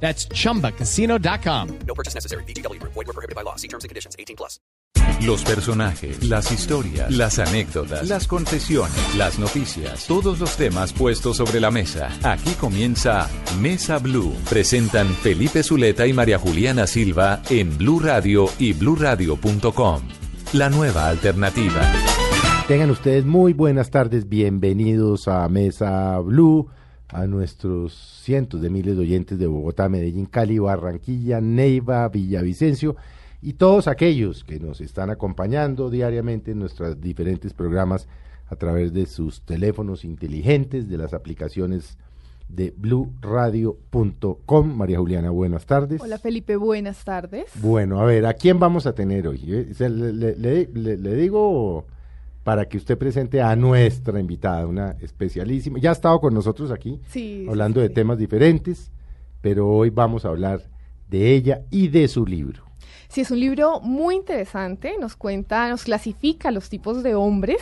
That's chumbacasino.com. No purchase necessary. BGW. Void were prohibited by law. See terms and conditions. 18 plus. Los personajes, las historias, las anécdotas, las confesiones, las noticias, todos los temas puestos sobre la mesa. Aquí comienza Mesa Blue. Presentan Felipe Zuleta y María Juliana Silva en Blue Radio y bluradio.com. La nueva alternativa. Tengan ustedes muy buenas tardes, bienvenidos a Mesa Blue, a nuestros cientos de miles de oyentes de Bogotá, Medellín, Cali, Barranquilla, Neiva, Villavicencio y todos aquellos que nos están acompañando diariamente en nuestros diferentes programas a través de sus teléfonos inteligentes, de las aplicaciones de bluradio.com. María Juliana, buenas tardes. Hola Felipe, buenas tardes. Bueno, a ver, ¿a quién vamos a tener hoy? Eh, le- le digo para que usted presente a nuestra invitada, una especialísima. Ya ha estado con nosotros aquí Sí, sí, hablando de temas diferentes, pero hoy vamos a hablar de ella y de su libro. Sí, es un libro muy interesante, nos cuenta, nos clasifica los tipos de hombres.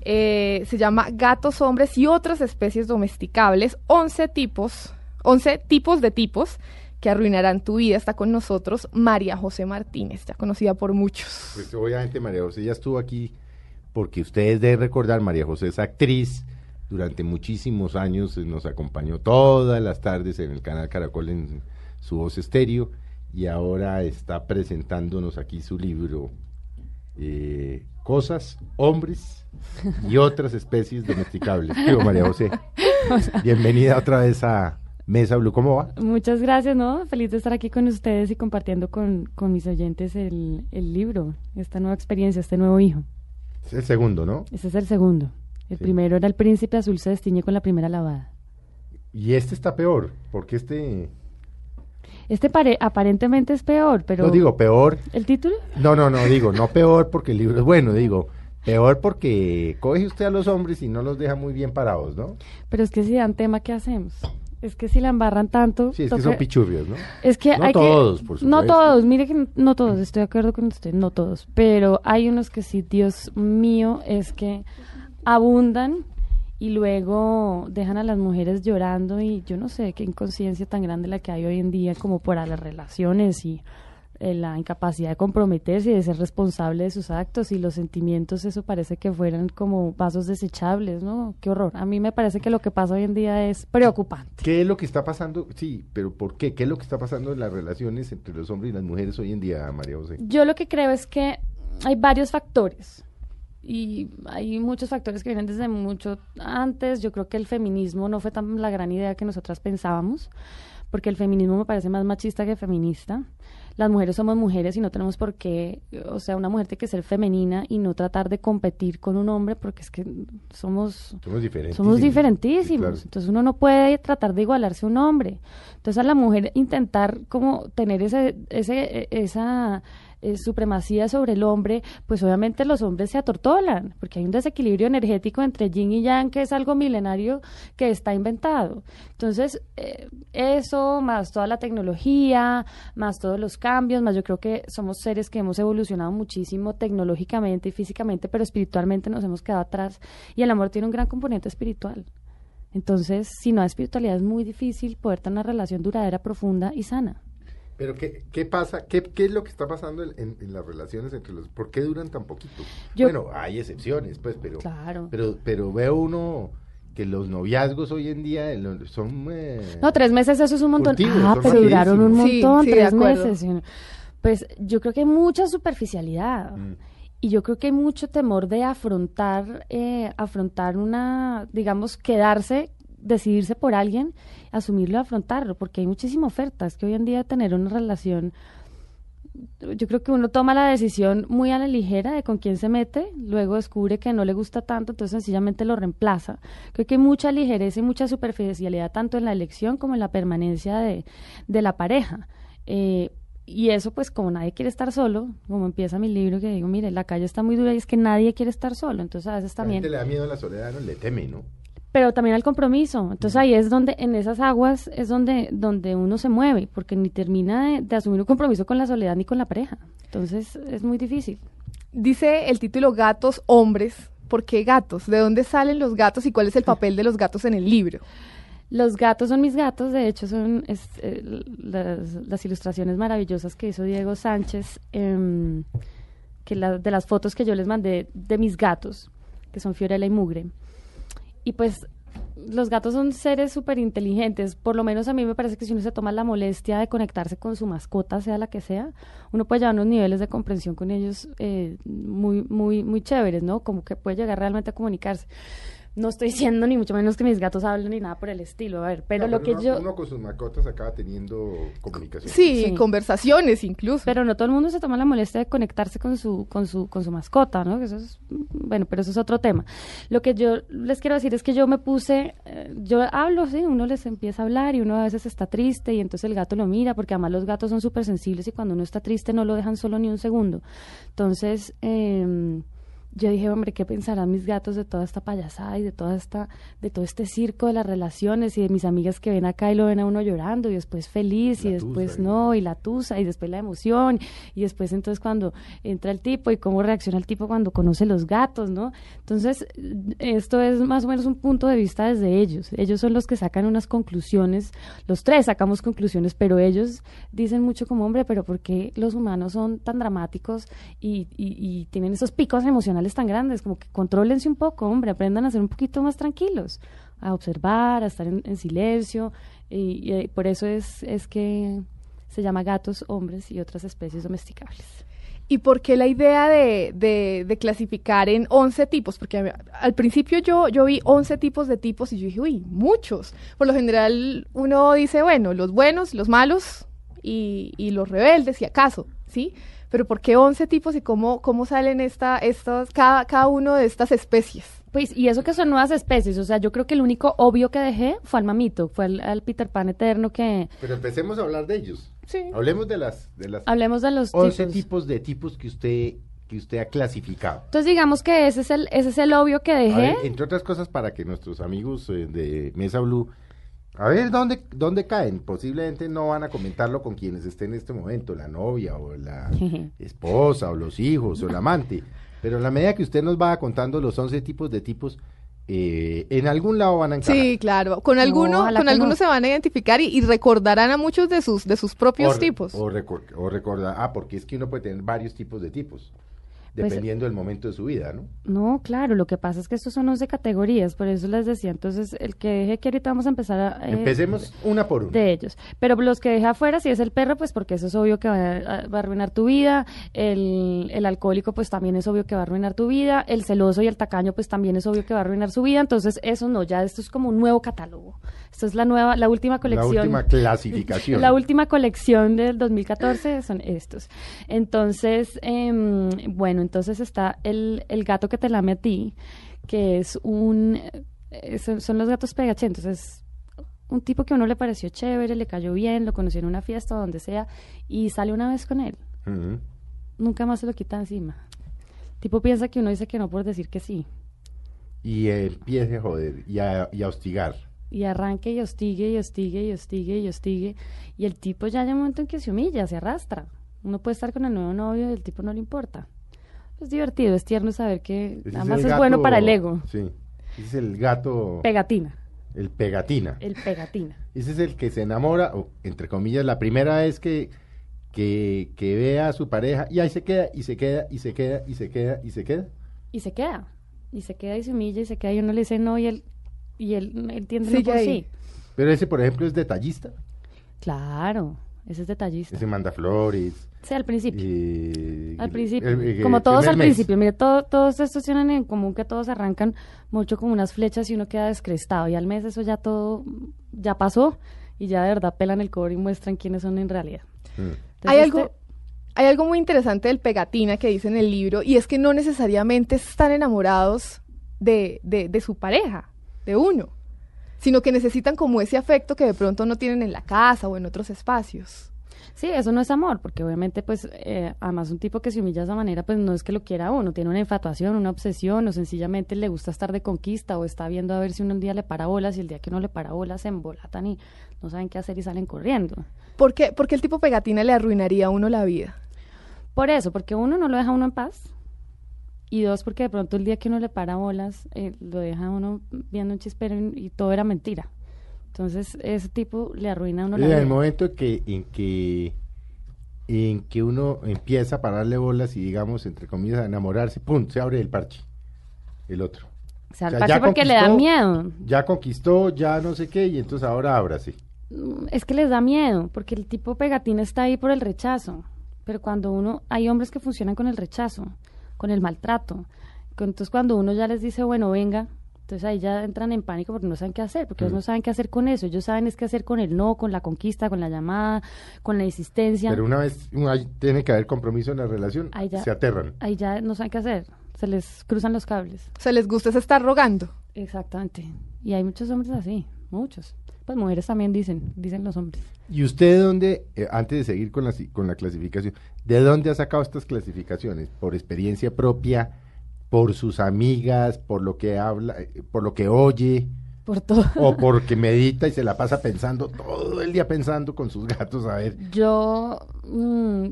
Eh, se llama Gatos, Hombres y otras especies domesticables, 11 tipos, 11 tipos de tipos que arruinarán tu vida. Está con nosotros María José Martínez, ya conocida por muchos. Pues obviamente María José ya estuvo aquí porque ustedes deben recordar, María José es actriz, durante muchísimos años eh, nos acompañó todas las tardes en el canal Caracol en su voz estéreo y ahora está presentándonos aquí su libro eh, Cosas, Hombres y otras especies domesticables. ¿Qué hubo, María José? Bienvenida otra vez a Mesa Blue, ¿cómo va? Muchas gracias, ¿no? Feliz de estar aquí con ustedes y compartiendo con, con mis oyentes el, el libro, esta nueva experiencia, este nuevo hijo. Es el segundo, ¿no? Este es el segundo. El Sí. primero era El Príncipe Azul se destiñe con la primera lavada. Y este está peor, porque este... Este pare- aparentemente es peor, pero... No digo peor, ¿El título? No, no, no, digo, no peor porque el libro es bueno, digo, peor porque coge usted a los hombres y no los deja muy bien parados, ¿no? Pero es que si dan tema, ¿qué hacemos? Es que si la embarran tanto... Sí, es que son pichurrios, ¿no? Es que No hay todos, que... por No supuesto. todos, mire que no todos, estoy de acuerdo con usted, no todos. Pero hay unos que sí, Dios mío, es que abundan y luego dejan a las mujeres llorando y yo no sé qué inconsciencia tan grande la que hay hoy en día como para las relaciones y la incapacidad de comprometerse y de ser responsable de sus actos y los sentimientos, eso parece que fueran como vasos desechables, ¿no? Qué horror. A mí me parece que lo que pasa hoy en día es preocupante. ¿Qué es lo que está pasando? Sí, pero ¿por qué? ¿Qué es lo que está pasando en las relaciones entre los hombres y las mujeres hoy en día, María José? Yo lo que creo es que hay varios factores y hay muchos factores que vienen desde mucho antes. Yo creo que el feminismo no fue tan la gran idea que nosotras pensábamos, porque el feminismo me parece más machista que feminista. Las mujeres somos mujeres y no tenemos por qué, o sea, una mujer tiene que ser femenina y no tratar de competir con un hombre porque es que somos Somos diferentes. somos diferentísimos. Entonces uno no puede tratar de igualarse a un hombre. Entonces a la mujer intentar como tener ese, ese, eh, esa eh, supremacía sobre el hombre, pues obviamente los hombres se atortolan, porque hay un desequilibrio energético entre yin y yang que es algo milenario que está inventado. Entonces, eh, eso, más toda la tecnología, más todos los cambios, más yo creo que somos seres que hemos evolucionado muchísimo tecnológicamente y físicamente, pero espiritualmente nos hemos quedado atrás y el amor tiene un gran componente espiritual. Entonces, si no hay espiritualidad es muy difícil poder tener una relación duradera, profunda y sana. Pero ¿qué, qué pasa? ¿Qué, ¿Qué es lo que está pasando en, en- en las relaciones entre los... ¿Por qué duran tan poquito? Yo- Bueno, hay excepciones, pues, pero... Claro. Pero, pero veo uno que los noviazgos hoy en día son... eh, No, tres meses eso es un montón. Furtivos, ah, pero duraron un. Sí, montón, sí, tres meses. Pues yo creo que hay mucha superficialidad. Mm. Y yo creo que hay mucho temor de afrontar, eh, afrontar una, digamos, quedarse, decidirse por alguien, asumirlo y afrontarlo, porque hay muchísima oferta. Es que hoy en día tener una relación, yo creo que uno toma la decisión muy a la ligera de con quién se mete, luego descubre que no le gusta tanto, entonces sencillamente lo reemplaza. Creo que hay mucha ligereza y mucha superficialidad tanto en la elección como en la permanencia de, de la pareja. Eh, y eso pues como nadie quiere estar solo, como empieza mi libro que digo, mire, la calle está muy dura y es que nadie quiere estar solo, entonces a veces también... La gente le da miedo a la soledad, no le teme, ¿no? Pero también al compromiso, entonces ahí es donde, en esas aguas es donde, donde uno se mueve, porque ni termina de, de asumir un compromiso con la soledad ni con la pareja, entonces es muy difícil. Dice el título Gatos Hombres, ¿por qué gatos? ¿De dónde salen los gatos y cuál es el papel de los gatos en el libro? Los gatos son mis gatos, de hecho son es, eh, las, las, ilustraciones maravillosas que hizo Diego Sánchez, eh, que la, de las fotos que yo les mandé de mis gatos, que son Fiorella y Mugre. Y pues los gatos son seres súper inteligentes, por lo menos a mí me parece que si uno se toma la molestia de conectarse con su mascota, sea la que sea, uno puede llevar unos niveles de comprensión con ellos eh, muy, muy, muy chéveres, ¿no? Como que puede llegar realmente a comunicarse no estoy diciendo ni mucho menos que mis gatos hablen ni nada por el estilo, a ver, pero no, lo que uno, yo... Uno con sus mascotas acaba teniendo comunicación. Sí, sí, conversaciones incluso. Pero no todo el mundo se toma la molestia de conectarse con su, con su, con su mascota, ¿no? Eso es, bueno, pero eso es otro tema. Lo que yo les quiero decir es que yo me puse, eh, yo hablo, sí, uno les empieza a hablar y uno a veces está triste y entonces el gato lo mira, porque además los gatos son súper sensibles y cuando uno está triste no lo dejan solo ni un segundo. Entonces, eh, yo dije, hombre, ¿qué pensarán mis gatos de toda esta payasada y de toda esta, de todo este circo de las relaciones y de mis amigas que ven acá y lo ven a uno llorando y después feliz La y después tusa, no, y la tusa y después la emoción y después entonces cuando entra el tipo y cómo reacciona el tipo cuando conoce los gatos, ¿no? Entonces, esto es más o menos un punto de vista desde ellos. Ellos son los que sacan unas conclusiones, los tres sacamos conclusiones, pero ellos dicen mucho como, hombre, pero ¿por qué los humanos son tan dramáticos y, y, y tienen esos picos emocionales tan grandes, como que contrólense un poco, hombre, aprendan a ser un poquito más tranquilos, a observar, a estar en, en silencio, y, y, por eso es, es que se llama gatos, hombres y otras especies domesticables. ¿Y por qué la idea de, de, clasificar en 11 tipos? Porque al principio yo, yo vi 11 tipos de tipos y yo dije, uy, muchos. Por lo general uno dice, bueno, los buenos, los malos y, y los rebeldes, si acaso, ¿sí? Pero ¿por qué 11 tipos y cómo, cómo salen esta, estas, cada, cada uno de estas especies? Pues, y eso que son nuevas especies, o sea, yo creo que el único obvio que dejé fue al mamito, fue al, al Peter Pan eterno que... Pero empecemos a hablar de ellos. Sí. Hablemos de las, de las Hablemos de los 11 tipos. tipos de tipos que usted que usted ha clasificado. Entonces digamos que ese es el, ese es el obvio que dejé. Ver, entre otras cosas para que nuestros amigos eh, de Mesa Blue a ver dónde, dónde caen. Posiblemente no van a comentarlo con quienes estén en este momento, la novia o la esposa o los hijos o el amante. Pero en la medida que usted nos va contando los 11 tipos de tipos, eh, en algún lado van a encajar. Sí, claro. Con alguno, No, con algunos no. se van a identificar y, y, recordarán a muchos de sus, de sus propios o, tipos. O, recor o recordar, ah, porque es que uno puede tener varios tipos de tipos. Dependiendo pues, del momento de su vida, ¿no? No, claro, lo que pasa es que estos son 11 categorías, por eso les decía. Entonces, el que deje que ahorita vamos a empezar a. Eh, Empecemos una por una. De ellos. Pero los que deje afuera, si es el perro, pues porque eso es obvio que va a, va a arruinar tu vida. El, el, alcohólico, pues también es obvio que va a arruinar tu vida. El celoso y el tacaño, pues también es obvio que va a arruinar su vida. Entonces, eso no, ya esto es como un nuevo catálogo. Esto es la nueva, la última colección. La última clasificación. La última colección del 2014 son estos. Entonces, eh, bueno, entonces está el, el, gato que te lame a ti, que es un... Es, son los gatos pegachentos, es un tipo que a uno le pareció chévere, le cayó bien, lo conoció en una fiesta o donde sea, y sale una vez con él. Uh -huh. Nunca más se lo quita encima. El tipo piensa que uno dice que no por decir que sí. Y eh, empiece a joder y a, y a hostigar y arranque y hostigue y hostigue y hostigue y hostigue y el tipo ya hay un momento en que se humilla, se arrastra. Uno puede estar con el nuevo novio y el tipo no le importa. Es divertido, es tierno saber que Ese nada más es, es gato, bueno para el ego. Sí, ese es el gato... Pegatina. El pegatina. El pegatina. Ese es el que se enamora, o entre comillas, la primera vez que, que, que ve a su pareja y ahí se queda, y se queda, y se queda, y se queda, y se queda. Y se queda. Y se queda y se humilla y se queda y uno le dice no y él y él entiende sí, por sí. Pero ese, por ejemplo, es detallista. Claro, ese es detallista. Ese manda flores. Sí, al principio. Al principio. el, el, como todos al mes. principio. Mire, todo, todos estos tienen en común que todos arrancan mucho como unas flechas y uno queda descrestado. Y al mes eso ya todo, ya pasó y ya de verdad pelan el cobre y muestran quiénes son en realidad. Mm. Entonces, Hay algo... Este, hay algo muy interesante del pegatina que dice en el libro y es que no necesariamente están enamorados de, de, de su pareja de uno, sino que necesitan como ese afecto que de pronto no tienen en la casa o en otros espacios. Sí, eso no es amor, porque obviamente, pues, eh, además un tipo que se humilla de esa manera, pues no es que lo quiera uno, tiene una infatuación, una obsesión, o sencillamente le gusta estar de conquista, o está viendo a ver si uno un día le para bolas, y el día que uno le para bolas se embolatan y no saben qué hacer y salen corriendo. ¿Por qué, porque el tipo pegatina le arruinaría a uno la vida? Por eso, porque uno no lo deja a uno en paz, y dos, porque de pronto el día que uno le para bolas, eh, lo deja a uno viendo un chispero y, y todo era mentira. Entonces, ese tipo le arruina a uno la En el momento en que, en que en que uno empieza a pararle bolas y digamos, entre comillas, a enamorarse, ¡pum! se abre el parche. El otro. O sea, O sea, parche porque le da miedo. Ya conquistó, ya no sé qué, y entonces ahora ábrase. Mm, Es que les da miedo, porque el tipo pegatina está ahí por el rechazo. Pero cuando uno, hay hombres que funcionan con el rechazo, con el maltrato. Entonces cuando uno ya les dice, bueno, venga, entonces ahí ya entran en pánico porque no saben qué hacer, porque ellos no saben qué hacer con eso. Ellos saben es qué hacer con el no, con la conquista, con la llamada, con la insistencia. Pero una vez ahí tiene que haber compromiso en la relación, Ahí ya- se aterran. Ahí ya no saben qué hacer. Se les cruzan los cables. O sea, les gusta es estar rogando. Exactamente. Y hay muchos hombres así, muchos. Pues mujeres también dicen, dicen los hombres. ¿Y usted de dónde, eh, antes de seguir con la, con la clasificación, de dónde ha sacado estas clasificaciones? ¿Por experiencia propia? ¿Por sus amigas? ¿Por lo que habla? eh, ¿Por lo que oye? Por todo. ¿O porque medita y se la pasa pensando, todo el día pensando con sus gatos? A ver, Yo, mm,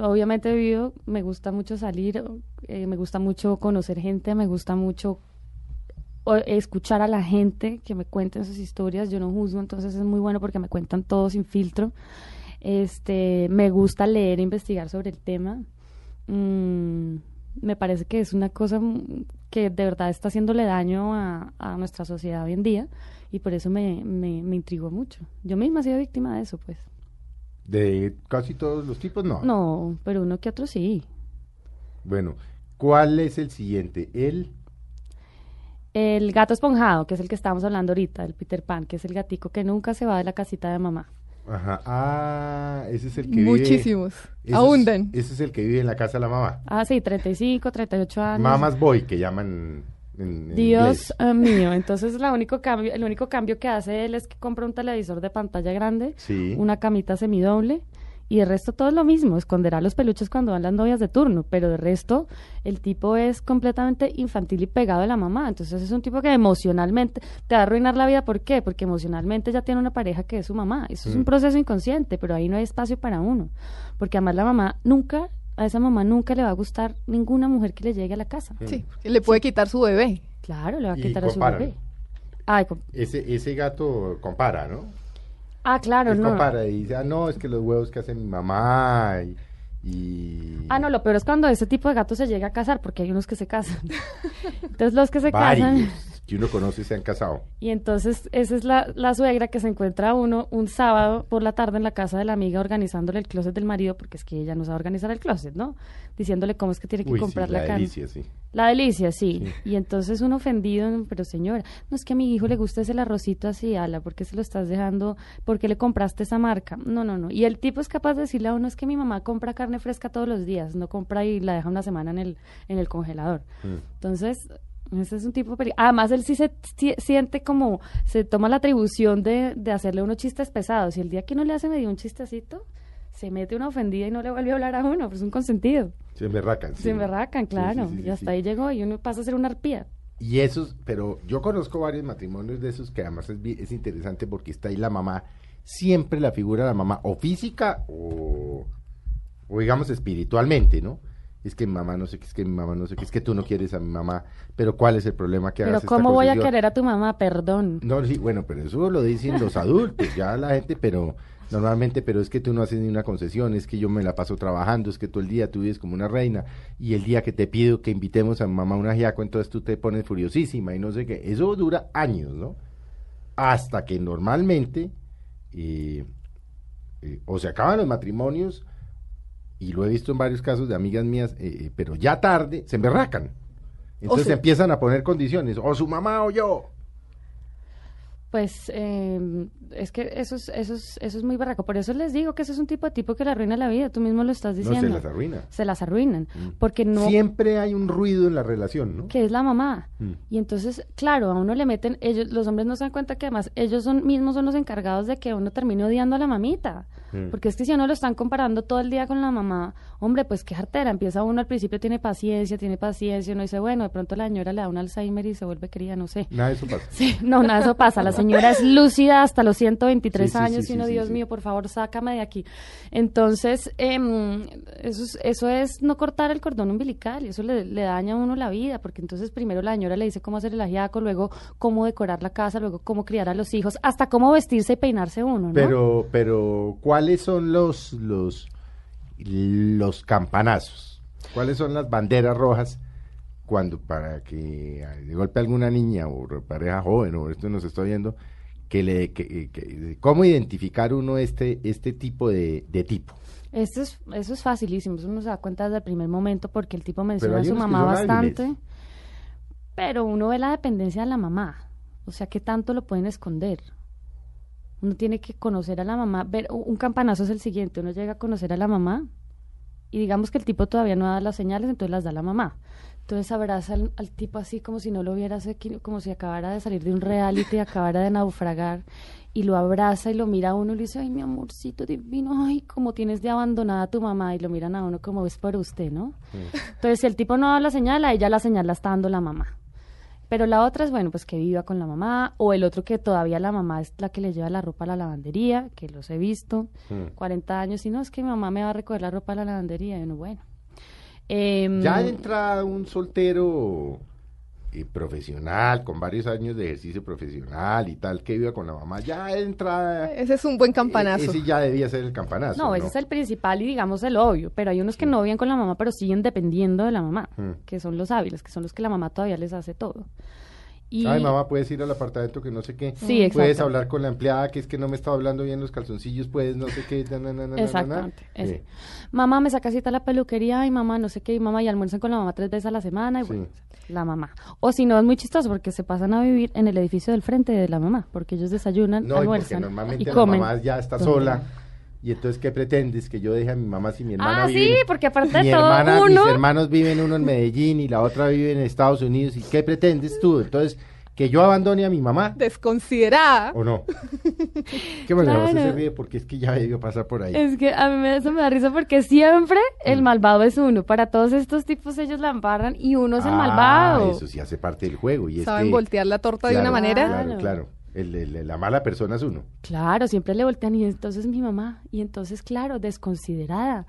obviamente he vivido, me gusta mucho salir, eh, me gusta mucho conocer gente, me gusta mucho escuchar a la gente que me cuenten sus historias. Yo no juzgo, entonces es muy bueno porque me cuentan todo sin filtro. Este, me gusta leer e investigar sobre el tema. Mm, me parece que es una cosa que de verdad está haciéndole daño a, a nuestra sociedad hoy en día y por eso me, me, me intrigó mucho. Yo misma he sido víctima de eso, pues. de casi todos los tipos, no. No, pero uno que otro sí. Bueno, ¿cuál es el siguiente? El, El gato esponjado, que es el que estábamos hablando ahorita, el Peter Pan, que es el gatico que nunca se va de la casita de mamá. Ajá, ah, ese es el que vive. Muchísimos. es- Abundan. ese es el que vive en la casa de la mamá. Ah, sí, 35, 38 años. Mamas boy, que llaman en, en Dios inglés. eh, mío, entonces la único cambio, el único cambio que hace él es que compra un televisor de pantalla grande, Sí. una camita semidoble y el resto todo es lo mismo, esconderá los peluches cuando van las novias de turno, pero de resto el tipo es completamente infantil y pegado a la mamá, entonces es un tipo que emocionalmente te va a arruinar la vida, ¿por qué? Porque emocionalmente ya tiene una pareja que es su mamá, eso es un proceso inconsciente, pero ahí no hay espacio para uno, porque además la mamá nunca, a esa mamá nunca le va a gustar ninguna mujer que le llegue a la casa. Sí, porque le puede quitar su bebé. Claro, le va a Y quitar a su bebé. Ay, Ese, ese gato compara, ¿no? Ah, claro, Él no. compara y dice, ah, no, es que los huevos que hace mi mamá y... y- Ah, no, lo peor es cuando ese tipo de gato se llega a casar, porque hay unos que se casan. Entonces los que se casan, que uno conoce se han casado. y entonces esa es la, la suegra que se encuentra a uno un sábado por la tarde en la casa de la amiga organizándole el closet del marido, porque es que ella no sabe organizar el closet, ¿no? Diciéndole cómo es que tiene que Uy, sí, comprar la la carne. delicia, sí. La delicia, sí. Y entonces uno ofendido, pero señora, no es que a mi hijo le gusta ese arrocito así, ala, ¿por qué se lo estás dejando? ¿Por qué le compraste esa marca? No, no, no. Y el tipo es capaz de decirle a uno, es que mi mamá compra carne fresca todos los días, no compra y la deja una semana en el, en el congelador. Entonces, ese es un tipo... peli- Además, él sí se si- siente como, se toma la atribución de, de hacerle unos chistes pesados. Y el día que uno le hace medio un chistecito, se mete una ofendida y no le vuelve a hablar a uno, pues es un consentido. Se emberracan. sí. Se emberracan, claro. sí, sí, y hasta ahí llegó y uno pasa a ser una arpía. Y esos, pero yo conozco varios matrimonios de esos que además es, es interesante porque está ahí la mamá, siempre la figura de la mamá, o física o, o digamos espiritualmente, ¿no? Es que mi mamá no sé qué, es que mi mamá no sé qué, es que tú no quieres a mi mamá, pero ¿cuál es el problema que Pero hagas esta ¿cómo voy a querer a tu mamá? Perdón. No, sí, bueno, pero eso lo dicen los adultos, ya la gente, pero normalmente, pero es que tú no haces ni una concesión, es que yo me la paso trabajando, es que todo el día tú vives como una reina, y el día que te pido que invitemos a mi mamá a un ajiaco, entonces tú te pones furiosísima y no sé qué. Eso dura años, ¿no? Hasta que normalmente, eh, eh, o se acaban los matrimonios, y lo he visto en varios casos de amigas mías, eh, eh, pero ya tarde, se emberracan. Entonces empiezan a poner condiciones, o su mamá o yo. Pues eh, es que eso es, eso, es, eso es muy barraco. Por eso les digo que eso es un tipo de tipo que le arruina la vida. Tú mismo lo estás No, diciendo. se las arruina. Se las arruinan. Mm. Porque no... Siempre hay un ruido en la relación, ¿no? que es la mamá. Mm. Y entonces, claro, a uno le meten, ellos, los hombres no se dan cuenta que además ellos son mismos son los encargados de que uno termine odiando a la mamita. Mm. Porque es que si a uno lo están comparando todo el día con la mamá, hombre, pues qué jartera. Empieza uno al principio, tiene paciencia, tiene paciencia, uno dice, bueno, de pronto la señora le da un Alzheimer y se vuelve querida, no sé. Nada de eso pasa. Sí, no, nada, eso pasa. La señora es lúcida hasta los 123 Sí, años sí, y uno, Dios mío, por favor, sácame de aquí. Entonces, em, eso, es, eso es no cortar el cordón umbilical y eso le, le daña a uno la vida, porque entonces primero la señora le dice cómo hacer el ajiaco, luego cómo decorar la casa, luego cómo criar a los hijos, hasta cómo vestirse y peinarse uno, ¿no? Pero, pero, ¿cuáles son los, los, los campanazos? ¿Cuáles son las banderas rojas cuando para que eh, de golpe alguna niña o pareja joven o esto nos está viendo que le que, que- cómo identificar uno este este tipo de, de tipo? Esto es, eso es facilísimo, eso uno se da cuenta desde el primer momento porque el tipo menciona a su mamá bastante, hábiles. pero uno ve la dependencia de la mamá, o sea, ¿qué tanto lo pueden esconder? Uno tiene que conocer a la mamá, ver, un campanazo es el siguiente, uno llega a conocer a la mamá y digamos que el tipo todavía no da las señales, entonces las da la mamá. Entonces abraza al, al tipo así como si no lo viera, hace qui- como si acabara de salir de un reality, acabara de naufragar, y lo abraza y lo mira a uno y le dice, ay, mi amorcito divino, ay, como tienes de abandonada a tu mamá, y lo miran a uno como es por usted, ¿no? Entonces, si el tipo no da la señal, a ella la señal la está dando la mamá. Pero la otra es, bueno, pues que viva con la mamá, o el otro que todavía la mamá es la que le lleva la ropa a la lavandería, que los he visto, Mm. 40 años, y no, es que mi mamá me va a recoger la ropa a la lavandería, y uno, bueno. Em, Ya entra un soltero eh, profesional, con varios años de ejercicio profesional y tal, que viva con la mamá, ya entra... Ese es un buen campanazo. Ese ya debía ser el campanazo. No, ese es el principal y digamos el obvio, pero hay unos que no viven con la mamá, pero siguen dependiendo de la mamá, Mm. que son los hábiles, que son los que la mamá todavía les hace todo. Y Ay, mamá, puedes ir al apartamento que no sé qué. Sí, exacto. Puedes hablar con la empleada que es que no me estaba hablando bien los calzoncillos, puedes no sé qué. na, na, na. Exactamente. Sí. Mamá, me saca cita a la peluquería, y mamá, no sé qué, y mamá, y almuerzan con la mamá tres veces a la semana, y Sí. bueno, la mamá. O si no, es muy chistoso porque se pasan a vivir en el edificio del frente de la mamá, porque ellos desayunan, No, y porque almuerzan normalmente y la comen. mamá ya está sola. Y entonces, ¿qué pretendes? Que yo deje a mi mamá si mi hermana Ah, vive. sí, en- porque aparte mi de todo, hermana, uno... Mis hermanos viven uno en Medellín y la otra vive en Estados Unidos. ¿Y qué pretendes tú? Entonces, ¿que yo abandone a mi mamá Desconsiderada. o no? ¿Qué José Claro. se ríe? Porque es que ya debió pasar por ahí. Es que a mí me, eso me da risa porque siempre Mm. el malvado es uno. Para todos estos tipos ellos la embarran y uno es el Ah, malvado. Eso sí hace parte del juego. Y es Saben que- voltear la torta de una manera. Claro, Claro. El- el- la mala persona es uno. Claro, siempre le voltean y entonces mi mamá. Y entonces, claro, desconsiderada.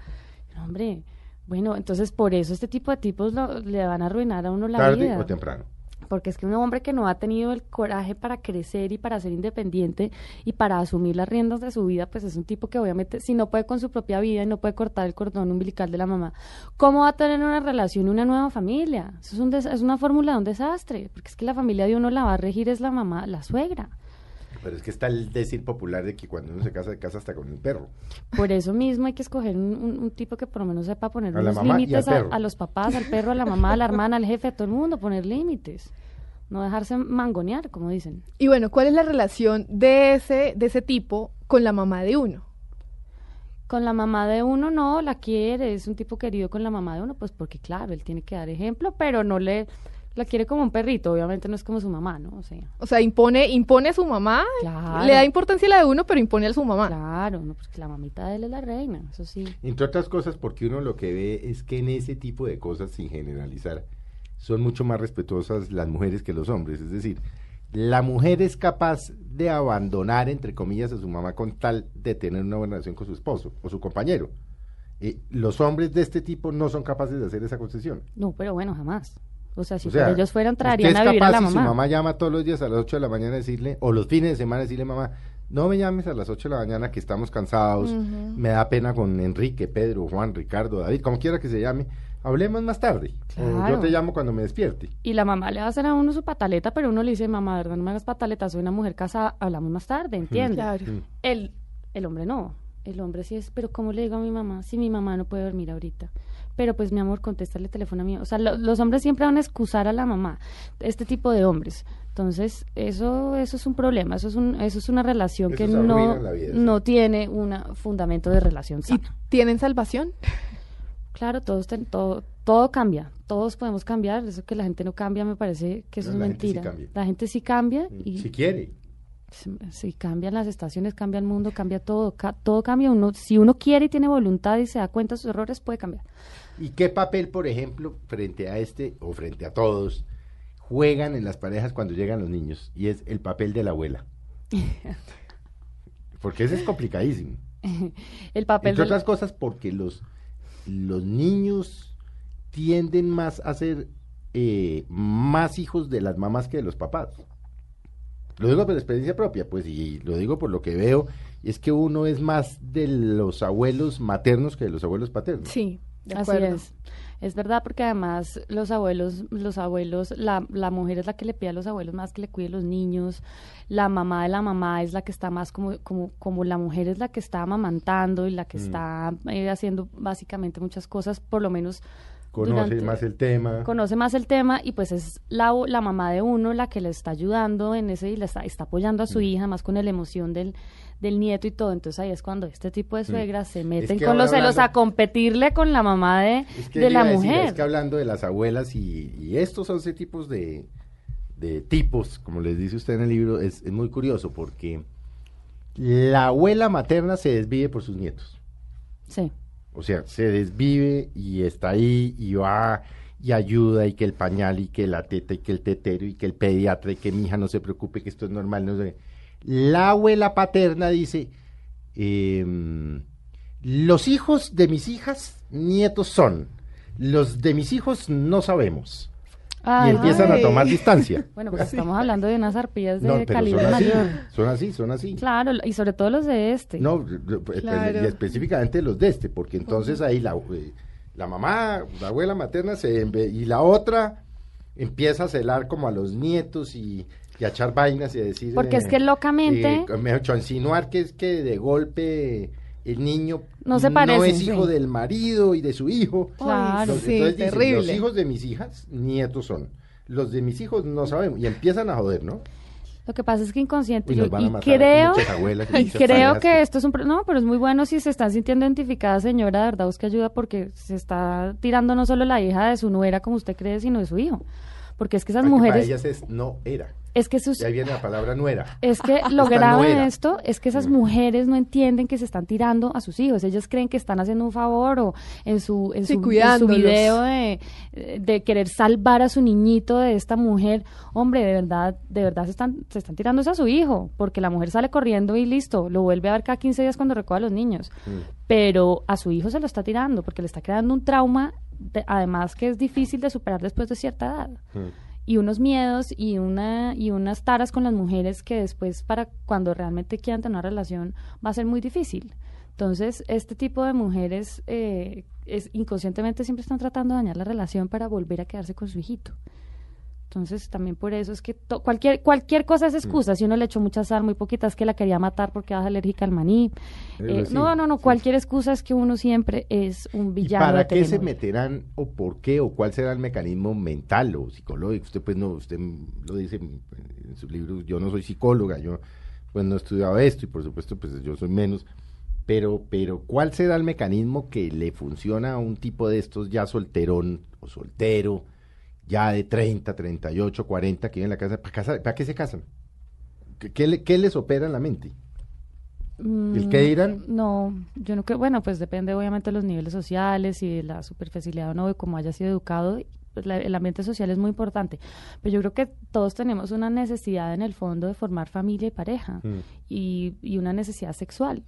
No, hombre, bueno, entonces por eso este tipo de tipos lo- le van a arruinar a uno la tarde vida. o temprano. Porque es que un hombre que no ha tenido el coraje para crecer y para ser independiente y para asumir las riendas de su vida, pues es un tipo que obviamente, si no puede con su propia vida y no puede cortar el cordón umbilical de la mamá, ¿cómo va a tener una relación, una nueva familia? Eso es, un des- es una fórmula de un desastre, porque es que la familia de uno la va a regir es la mamá, la suegra. Pero es que está el decir popular de que cuando uno se casa, se casa hasta con el perro. Por eso mismo hay que escoger un, un- un tipo que por lo menos sepa poner A unos límites a, a los papás, al perro, a la mamá, a la hermana, al jefe, a todo el mundo, poner límites. No dejarse mangonear, como dicen. Y bueno, ¿cuál es la relación de ese, de ese tipo con la mamá de uno? Con la mamá de uno no, la quiere, es un tipo querido con la mamá de uno, pues porque claro, él tiene que dar ejemplo, pero no le la quiere como un perrito, obviamente no es como su mamá, ¿no? O sea, O sea, impone, impone a su mamá, Claro. le da importancia a la de uno, pero impone a su mamá. claro, no, porque la mamita de él es la reina, eso sí. Entre otras cosas, porque uno lo que ve es que en ese tipo de cosas, sin generalizar, son mucho más respetuosas las mujeres que los hombres. Es decir, la mujer es capaz de abandonar, entre comillas, a su mamá con tal de tener una buena relación con su esposo o su compañero. Eh, los hombres de este tipo no son capaces de hacer esa concesión. No, pero bueno, jamás. O sea, si O sea, ellos fueran, usted traerían es a vivir a capaz la si mamá. su mamá llama todos los días a las 8 de la mañana a decirle, o los fines de semana decirle, mamá, no me llames a las 8 de la mañana que estamos cansados, me da pena con Enrique, Pedro, Juan, Ricardo, David, como quiera que se llame, hablemos más tarde. O yo Claro. te llamo cuando me despierte. Y la mamá le va a hacer a uno su pataleta, pero uno le dice, mamá, ¿verdad? No me hagas pataleta, soy una mujer casada, hablamos más tarde, ¿entiendes? Claro. El, el hombre no. El hombre sí es, pero ¿cómo le digo a mi mamá si mi mamá no puede dormir ahorita? Pero pues mi amor, contesta el teléfono mío. O sea, lo- los hombres siempre van a excusar a la mamá, este tipo de hombres. Entonces, eso, eso es un problema, eso es, un, eso es una relación Eso que no, sí. no tiene un fundamento de relación ¿Y sana. tienen salvación? Claro, todos ten- todo, todo cambia, todos podemos cambiar, eso que la gente no cambia me parece que eso No, es la gente sí mentira. cambia. la gente sí cambia y Si quiere. si- si cambian las estaciones, cambia el mundo, cambia todo, ca- todo cambia. Uno, si uno quiere y tiene voluntad y se da cuenta de sus errores, puede cambiar. ¿Y qué papel, por ejemplo, frente a este o frente a todos, juegan en las parejas cuando llegan los niños? Y es el papel de la abuela. Porque ese es complicadísimo. El papel Entre otras cosas porque los, los niños tienden más a ser eh, más hijos de las mamás que de los papás. Lo digo por experiencia propia, pues, y lo digo por lo que veo, es que uno es más de los abuelos maternos que de los abuelos paternos. Sí, de Así es. Es verdad porque además los abuelos, los abuelos, la, la mujer es la que le pide a los abuelos más que le cuide los niños, la mamá de la mamá es la que está más como, como, como la mujer es la que está amamantando y la Mm. que está eh, haciendo básicamente muchas cosas, por lo menos Conoce durante- más el tema. conoce más el tema y pues es la, la mamá de uno la que le está ayudando en ese y le está, está apoyando Mm. a su hija más con la emoción del, del nieto y todo. Entonces ahí es cuando este tipo de suegras se meten Mm. que con los celos a competirle con la mamá de, Es que de la decir, mujer. Es que hablando de las abuelas y, y estos 11 tipos de, de tipos, como les dice usted en el libro, es, es muy curioso porque la abuela materna se desvive por sus nietos. Sí. O sea, se desvive y está ahí y va y ayuda y que el pañal y que la teta y que el tetero y que el pediatra y que mi hija no se preocupe que esto es normal. No sé. La abuela paterna dice, em, los hijos de mis hijas nietos son, los de mis hijos no sabemos. y empiezan ay. a tomar distancia. Bueno, pues estamos hablando de unas arpías de No, pero son así, mayor. son así, son así. Claro, y sobre todo los de este. No, espe- Claro. y específicamente los de este, porque entonces ahí la, eh, la mamá, la abuela materna se y la otra empieza a celar como a los nietos y, y a echar vainas y a decir... Porque es que locamente- eh, dicho, a insinuar que es que de golpe el niño No se parecen, es hijo sí. del marido y de su hijo. Claro. Entonces, sí, entonces dicen, terrible. los hijos de mis hijas, nietos son. Los de mis hijos no sabemos. Y empiezan a joder, ¿no? Lo que pasa es que inconsciente, Uy, y aquí creo, abuelas y y creo que esto es un, no, pero es muy bueno si se están sintiendo identificadas, señora, de verdad busque ayuda porque se está tirando no solo la hija de su nuera como usted cree, sino de su hijo. Porque es que esas que Para mujeres, ellas es no era. Es que sus, Y ahí viene la palabra nuera. es que lo Esta grave de esto es que esas mujeres no entienden que se están tirando a sus hijos. Ellas creen que están haciendo un favor o en su, en Sí, su, en su video de, de querer salvar a su niñito de esta mujer. Hombre, de verdad, de verdad se están, se están tirando eso a su hijo, porque la mujer sale corriendo y listo, lo vuelve a ver cada 15 días cuando recoge a los niños. Pero a su hijo se lo está tirando porque le está creando un trauma, de- además que es difícil de superar después de cierta edad y unos miedos y una y unas taras con las mujeres que después para cuando realmente quieran tener una relación va a ser muy difícil. Entonces, este tipo de mujeres eh, es, inconscientemente siempre están tratando de dañar la relación para volver a quedarse con su hijito. Entonces, también por eso es que to- cualquier cualquier cosa es excusa. Si uno le echó mucha sal, muy poquita, es que la quería matar porque era alérgica al maní. Eh, sí, no, no, no, sí. cualquier excusa es que uno siempre es un ¿Y villano. para de qué se meterán o por qué o cuál será el mecanismo mental o psicológico? Usted pues no, usted lo dice en su libro, yo no soy psicóloga, yo pues no he estudiado esto y por supuesto pues yo soy menos, pero, pero ¿cuál será el mecanismo que le funciona a un tipo de estos ya solterón o soltero, ya de 30, 38, 40 que vive en la casa? ¿Para, casa, ¿para qué se casan? ¿Qué, qué le- qué les opera en la mente? ¿El qué dirán? Mm, No, yo no creo, bueno, pues depende obviamente de los niveles sociales y de la superficialidad o no, de cómo haya sido educado. pues, la- el ambiente social es muy importante, pero yo creo que todos tenemos una necesidad en el fondo de formar familia y pareja Mm. y, y una necesidad sexual.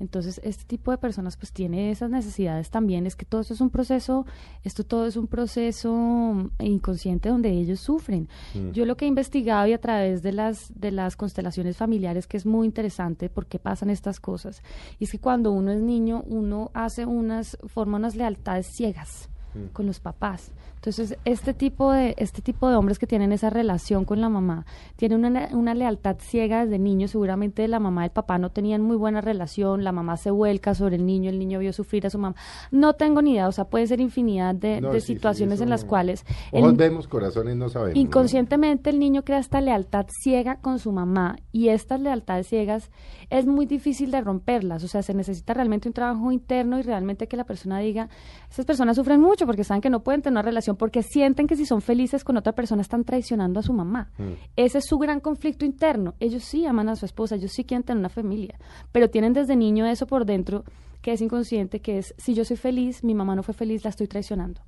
Entonces, este tipo de personas pues tiene esas necesidades también. Es que todo esto es un proceso, esto todo es un proceso mm, inconsciente donde ellos sufren. Yo lo que he investigado y a través de las, de las constelaciones familiares, que es muy interesante por qué pasan estas cosas, y es que cuando uno es niño, uno hace unas, forma unas lealtades ciegas con los papás. Entonces, este tipo de, este tipo de hombres que tienen esa relación con la mamá, tienen una, una lealtad ciega desde niño, seguramente la mamá y el papá no tenían muy buena relación, la mamá se vuelca sobre el niño, el niño vio sufrir a su mamá. No tengo ni idea, o sea, puede ser infinidad de, No, de sí, sí, situaciones en las no. cuales Ojos el- vemos, corazones no sabemos. ¿no? Inconscientemente el niño crea esta lealtad ciega con su mamá y estas lealtades ciegas es muy difícil de romperlas, o sea, se necesita realmente un trabajo interno y realmente que la persona diga, esas personas sufren mucho porque saben que no pueden tener una relación porque sienten que si son felices con otra persona están traicionando a su mamá. Ese es su gran conflicto interno. Ellos sí aman a su esposa, ellos sí quieren tener una familia, pero tienen desde niño eso por dentro que es inconsciente, que es si yo soy feliz, mi mamá no fue feliz, la estoy traicionando.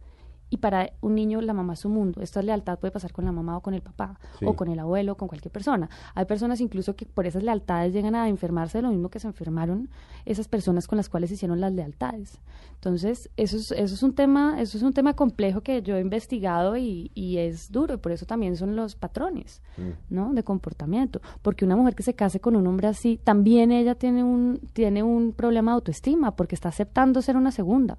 Y para un niño la mamá es su mundo. Esta lealtad puede pasar con la mamá o con el papá, Sí. o con el abuelo, o con cualquier persona. Hay personas incluso que por esas lealtades llegan a enfermarse de lo mismo que se enfermaron esas personas con las cuales hicieron las lealtades. Entonces, eso es, eso es un tema, eso es un tema complejo que yo he investigado y, y es duro, y por eso también son los patrones, ¿no? De comportamiento. Porque una mujer que se case con un hombre así, también ella tiene un, tiene un problema de autoestima, porque está aceptando ser una segunda.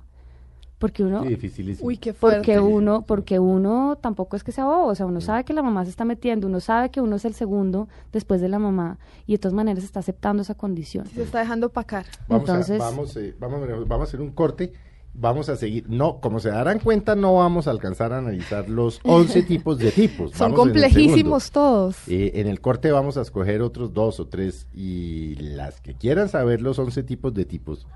Porque uno, Sí, dificilísimo. Uy, qué fuerte. porque uno, porque uno tampoco es que sea bobo, o sea, uno sabe que la mamá se está metiendo, uno sabe que uno es el segundo después de la mamá y de todas maneras está aceptando esa condición. Se está dejando pacar. Vamos, Entonces- a, vamos, eh, vamos, vamos a hacer un corte. Vamos a seguir. No, como se darán cuenta, no vamos a alcanzar a analizar los 11 tipos de tipos. Son Vamos complejísimos todos. Eh, en el corte vamos a escoger otros dos o tres y las que quieran saber los 11 tipos de tipos,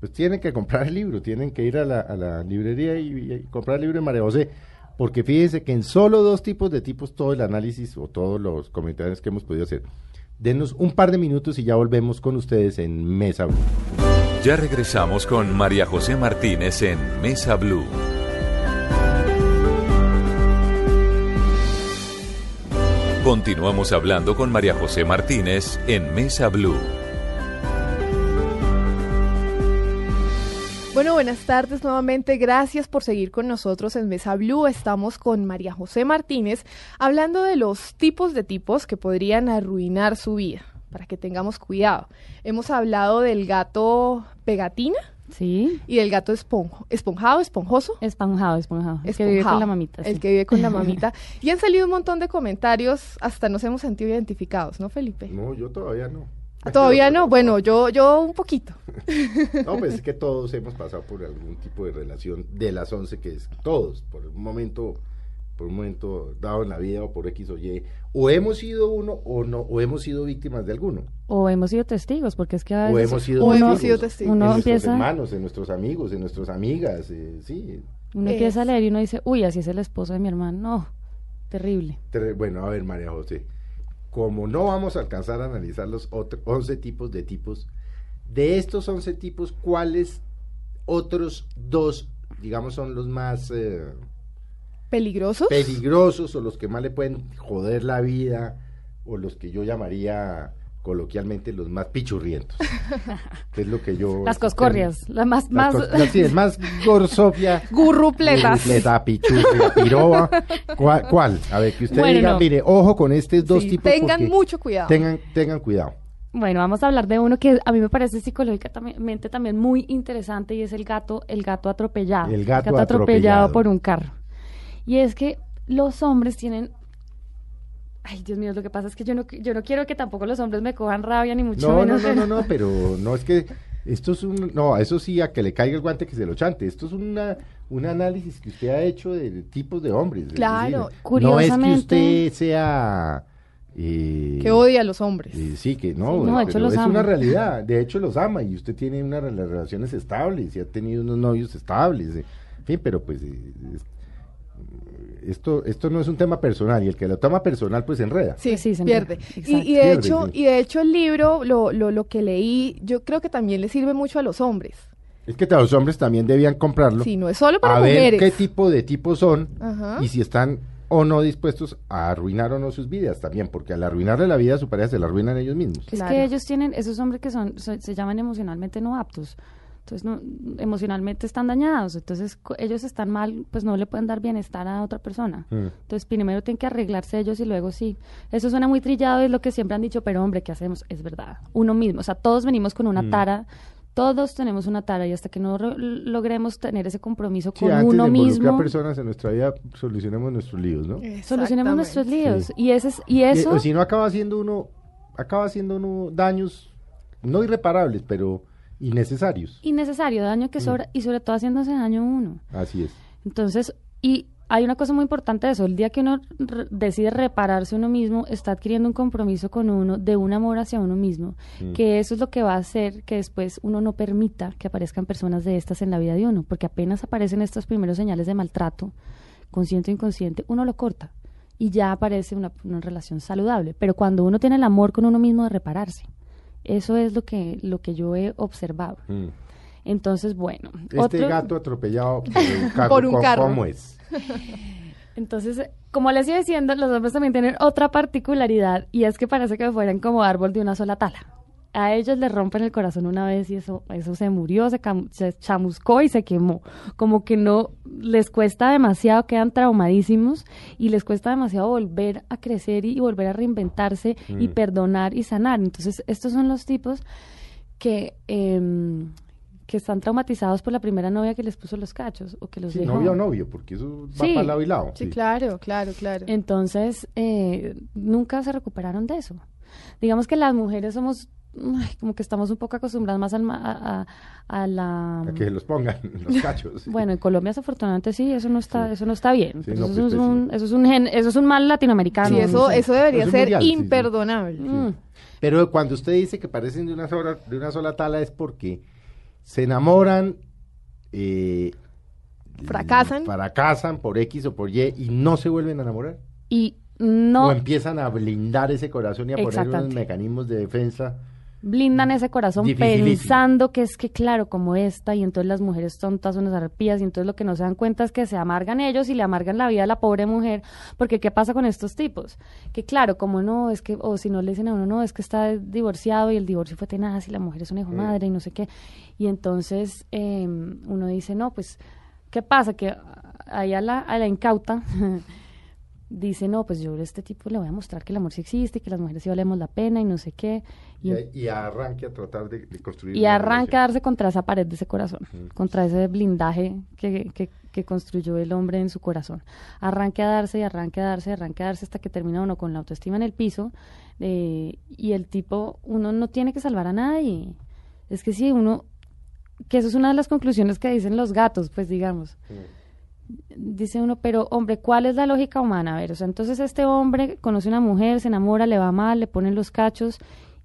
pues tienen que comprar el libro, tienen que ir a la, librería y, y comprar el libro de María José, porque fíjense que en solo dos tipos de tipos todo el análisis o todos los comentarios que hemos podido hacer. Denos un par de minutos y ya volvemos con ustedes en Mesa Blue. Ya regresamos con María José Martínez en Mesa Blue. Continuamos hablando con María José Martínez en Mesa Blue. Bueno, buenas tardes nuevamente. Gracias por seguir con nosotros en Mesa Blue. Estamos con María José Martínez hablando de los tipos de tipos que podrían arruinar su vida, para que tengamos cuidado. Hemos hablado del gato pegatina ¿Sí? y del gato esponjo, esponjado, esponjoso. Esponjado, esponjado. El que vive Esponjado, con la mamita. El sí. que vive con la mamita. Y han salido un montón de comentarios, hasta nos hemos sentido identificados, ¿no, Felipe? No, yo todavía no. Todavía no, bueno, yo, yo un poquito. No, pues es que todos hemos pasado por algún tipo de relación de las 11 que es todos, por un momento, por un momento dado en la vida o por X o Y, o hemos sido uno o no, o hemos sido víctimas de alguno, O hemos sido testigos, porque es que a o veces hemos sido o hemos testigos sido testigos. Uno en nuestros hermanos, en nuestros amigos, en nuestras amigas, eh, sí. uno Es- empieza a leer y uno dice, uy, así es el esposo de mi hermano. No, terrible. Bueno, a ver, María José, como no vamos a alcanzar a analizar los otro- 11 tipos de tipos, de estos 11 tipos, ¿cuáles otros dos, digamos, son los más... eh, ¿Peligrosos? peligrosos o los que más le pueden joder la vida o los que yo llamaría coloquialmente los más pichurrientos. que es lo que yo... Las coscorrias, la más, Las más cos- las- sí, el más gorsofia. Gurrupletas. Gurrupleta, pichurria, piroba. ¿Cuál, cuál? A ver, que usted Bueno, diga, mire, ojo con estos dos Sí, tipos. tengan mucho cuidado. Tengan, tengan cuidado. Bueno, vamos a hablar de uno que a mí me parece psicológicamente también muy interesante y es el gato, el gato atropellado. El gato atropellado atropellado. por un carro. Y es que los hombres tienen Ay, Dios mío, lo que pasa es que yo no yo no quiero que tampoco los hombres me cojan rabia ni mucho No, no, menos. no, no, no, pero no es que esto es un, no, eso sí, a que le caiga el guante que se lo chante. Esto es una, un análisis que usted ha hecho de tipos de hombres. es Claro. decir, No es que Curiosamente- usted sea... eh, Que odia a los hombres. eh, sí, que no, Sí, no, de hecho los es ama. una realidad. De hecho los ama y usted tiene unas rela- relaciones estables y ha tenido unos novios estables. eh. En fin, pero pues eh, es- esto, esto no es un tema personal y el que lo toma personal pues se enreda. Sí, Sí, se pierde. Y, de Pierde, hecho, sí. y de hecho el libro, lo, lo, lo que leí, yo creo que también le sirve mucho a los hombres. Es que los hombres también debían comprarlo. Sí, no es solo para a ver qué tipo de tipos son Ajá. y si están o no dispuestos a arruinar o no sus vidas también, porque al arruinarle la vida a su pareja se la arruinan ellos mismos. Es Claro. que ellos tienen, esos hombres que son, se, se llaman emocionalmente no aptos. Entonces, no, emocionalmente están dañados. Entonces, ellos están mal, pues no le pueden dar bienestar a otra persona. Mm. Entonces, primero tienen que arreglarse ellos y luego sí. Eso suena muy trillado, es lo que siempre han dicho, pero hombre, ¿qué hacemos? Es verdad. Uno mismo. O sea, todos venimos con una Mm. tara Todos tenemos una tara y hasta que no re- logremos tener ese compromiso Sí, con antes uno de mismo, personas en nuestra vida, solucionemos nuestros líos, ¿no? solucionemos nuestros líos. Y, ese es, y Y, eso... o si no acaba haciendo uno, acaba haciendo uno daños no irreparables, pero innecesarios. innecesario, daño Mm. que sobra y sobre todo haciéndose daño uno. Así es. Entonces, y hay una cosa muy importante de eso, el día que uno re- decide repararse uno mismo, está adquiriendo un compromiso con uno, de un amor hacia uno mismo, Mm. que eso es lo que va a hacer que después uno no permita que aparezcan personas de estas en la vida de uno, porque apenas aparecen estos primeros señales de maltrato, consciente o inconsciente, uno lo corta y ya aparece una, una relación saludable. Pero cuando uno tiene el amor con uno mismo de repararse, eso es lo que, lo que yo he observado. Mm. Entonces, bueno. Este otro- gato atropellado por un carro, Por un ¿cómo- carro. ¿cómo es? Entonces, como les iba diciendo, los hombres también tienen otra particularidad y es que parece que fueran como árbol de una sola tala. A ellos les rompen el corazón una vez y eso, eso se murió, se chamuscó y se quemó. Como que no les cuesta demasiado, quedan traumadísimos y les cuesta demasiado volver a crecer y, volver a reinventarse y Mm. perdonar y sanar. Entonces, estos son los tipos que, em, que están traumatizados por la primera novia que les puso los cachos o que los Sí, dejó. novio o novio, porque eso va Sí. para lado y lado. Sí, claro, claro, claro. Entonces, eh, nunca se recuperaron de eso. Digamos que las mujeres somos, ay, como que estamos un poco acostumbradas más al ma- a, a- a la... A que los pongan los cachos. sí. Bueno, en Colombia desafortunadamente sí, eso no está, Sí. eso no está bien. Sí, no, eso, pues, es pues, un, eso es un gen- eso es un mal latinoamericano. Sí, eso, eso debería Eso ser mundial, sí, sí. imperdonable. Mm. Pero cuando usted dice que parecen de una sola, de una sola tala es porque se enamoran, eh, Fracasan. fracasan por X o por Y y no se vuelven a enamorar. Y no O empiezan a blindar ese corazón y a poner unos mecanismos de defensa. Blindan ese corazón pensando que es que claro como esta y entonces las mujeres tontas son unas arpías y entonces lo que no se dan cuenta es que se amargan ellos y le amargan la vida a la pobre mujer porque qué pasa con estos tipos que claro como no es que o si no le dicen a uno no es que está divorciado y el divorcio fue tenaz y la mujer es una hijo madre y no sé qué. Y entonces eh, uno dice no pues qué pasa que ahí a la, a la incauta dice, no, pues yo a este tipo le voy a mostrar que el amor sí existe, que las mujeres sí valemos la pena y no sé qué. Y, Y, y arranque a tratar de, de construir. y arranca a darse contra esa pared de ese corazón, contra ese blindaje que, que, que construyó el hombre en su corazón. Arranque a darse y arranque a darse, arranque a darse hasta que termina uno con la autoestima en el piso. eh, y el tipo, uno no tiene que salvar a nadie. Es que si uno, que eso es una de las conclusiones que dicen los gatos, pues digamos. Dice uno, pero hombre, ¿cuál es la lógica humana? A ver, o sea, entonces este hombre conoce una mujer, se enamora, le va mal, le ponen los cachos,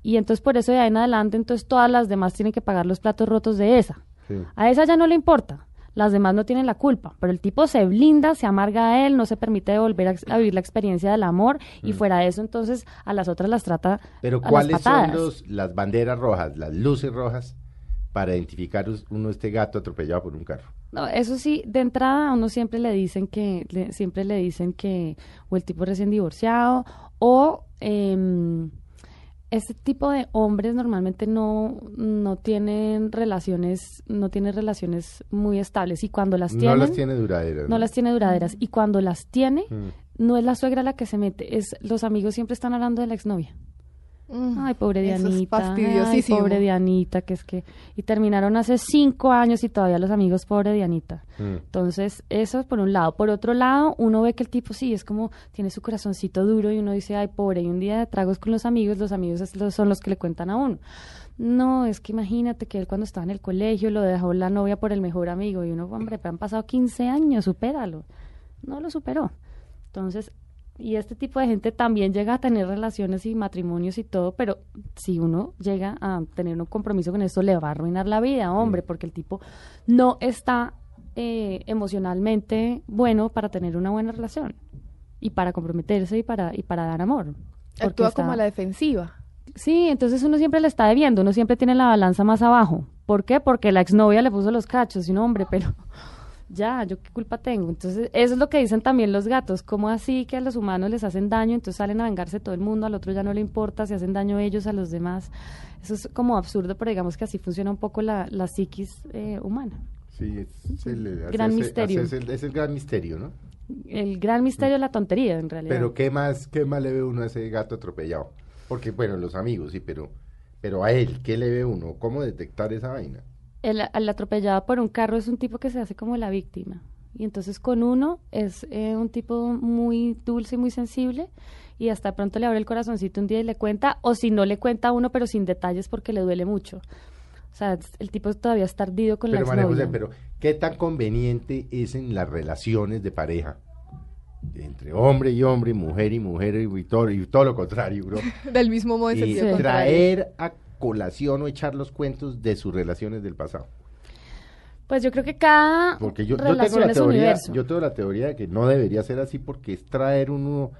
y entonces por eso de ahí en adelante, entonces todas las demás tienen que pagar los platos rotos de esa. Sí. A esa ya no le importa. Las demás no tienen la culpa, pero el tipo se blinda, se amarga a él, no se permite volver a, a vivir la experiencia del amor y fuera de eso entonces a las otras las trata Pero a las ¿cuáles son patadas. los, las banderas rojas, las luces rojas para identificar uno este gato atropellado por un carro? No, eso sí, de entrada a uno siempre le dicen que, le- siempre le dicen que o el tipo recién divorciado o em, este tipo de hombres normalmente no, no tienen relaciones, no tienen relaciones muy estables y cuando las tienen, no las tiene duraderas. no las tiene duraderas y cuando las tiene, Mm. no es la suegra la que se mete, es los amigos siempre están hablando de la exnovia. Mm. Ay, pobre Eso es Dianita. Ay, fastidiosísimo. pobre Dianita, que es que... Y terminaron hace cinco años y todavía los amigos, pobre Dianita. Mm. Entonces, eso por un lado. Por otro lado, uno ve que el tipo sí, es como, tiene su corazoncito duro y uno dice, ay, pobre, y un día de tragos con los amigos, los amigos es- son los que le cuentan a uno. No, es que imagínate que él cuando estaba en el colegio lo dejó la novia por el mejor amigo y uno, hombre, pero han pasado 15 años, supéralo. No lo superó. Entonces, y este tipo de gente también llega a tener relaciones y matrimonios y todo, pero si uno llega a tener un compromiso con esto, le va a arruinar la vida, hombre, porque el tipo no está eh, emocionalmente bueno para tener una buena relación y para comprometerse y para, y para dar amor. Actúa está- como a la defensiva. Sí, entonces uno siempre le está debiendo, uno siempre tiene la balanza más abajo. ¿Por qué? Porque la exnovia le puso los cachos y un hombre, pero ya, ¿yo qué culpa tengo? Entonces, eso es lo que dicen también los gatos, ¿cómo así que a los humanos les hacen daño, entonces salen a vengarse todo el mundo, al otro ya no le importa, si hacen daño ellos a los demás? Eso es como absurdo, pero digamos que así funciona un poco la, la psiquis eh, humana. Sí, es el, Gran misterio. es el gran misterio, ¿no? El gran misterio de la tontería, en realidad. Pero ¿qué más, qué más le ve uno a ese gato atropellado? Porque, bueno, los amigos, sí, pero, Pero a él, ¿qué le ve uno? ¿Cómo detectar esa vaina? El, el atropellado por un carro es un tipo que se hace como la víctima. Y entonces con uno es eh, un tipo muy dulce y muy sensible y hasta pronto le abre el corazoncito un día y le cuenta, o si no le cuenta a uno, pero sin detalles porque le duele mucho. O sea, el tipo todavía está ardido con Pero la María José, pero ¿qué tan conveniente es en las relaciones de pareja? Entre hombre y hombre, mujer y mujer y todo, y todo lo contrario, bro. Del mismo modo en Y sentido contrario. traer a colación o echar los cuentos de sus relaciones del pasado. Pues yo creo que cada Porque yo, tengo la es teoría, universo. yo tengo la teoría de que no debería ser así porque es traer uno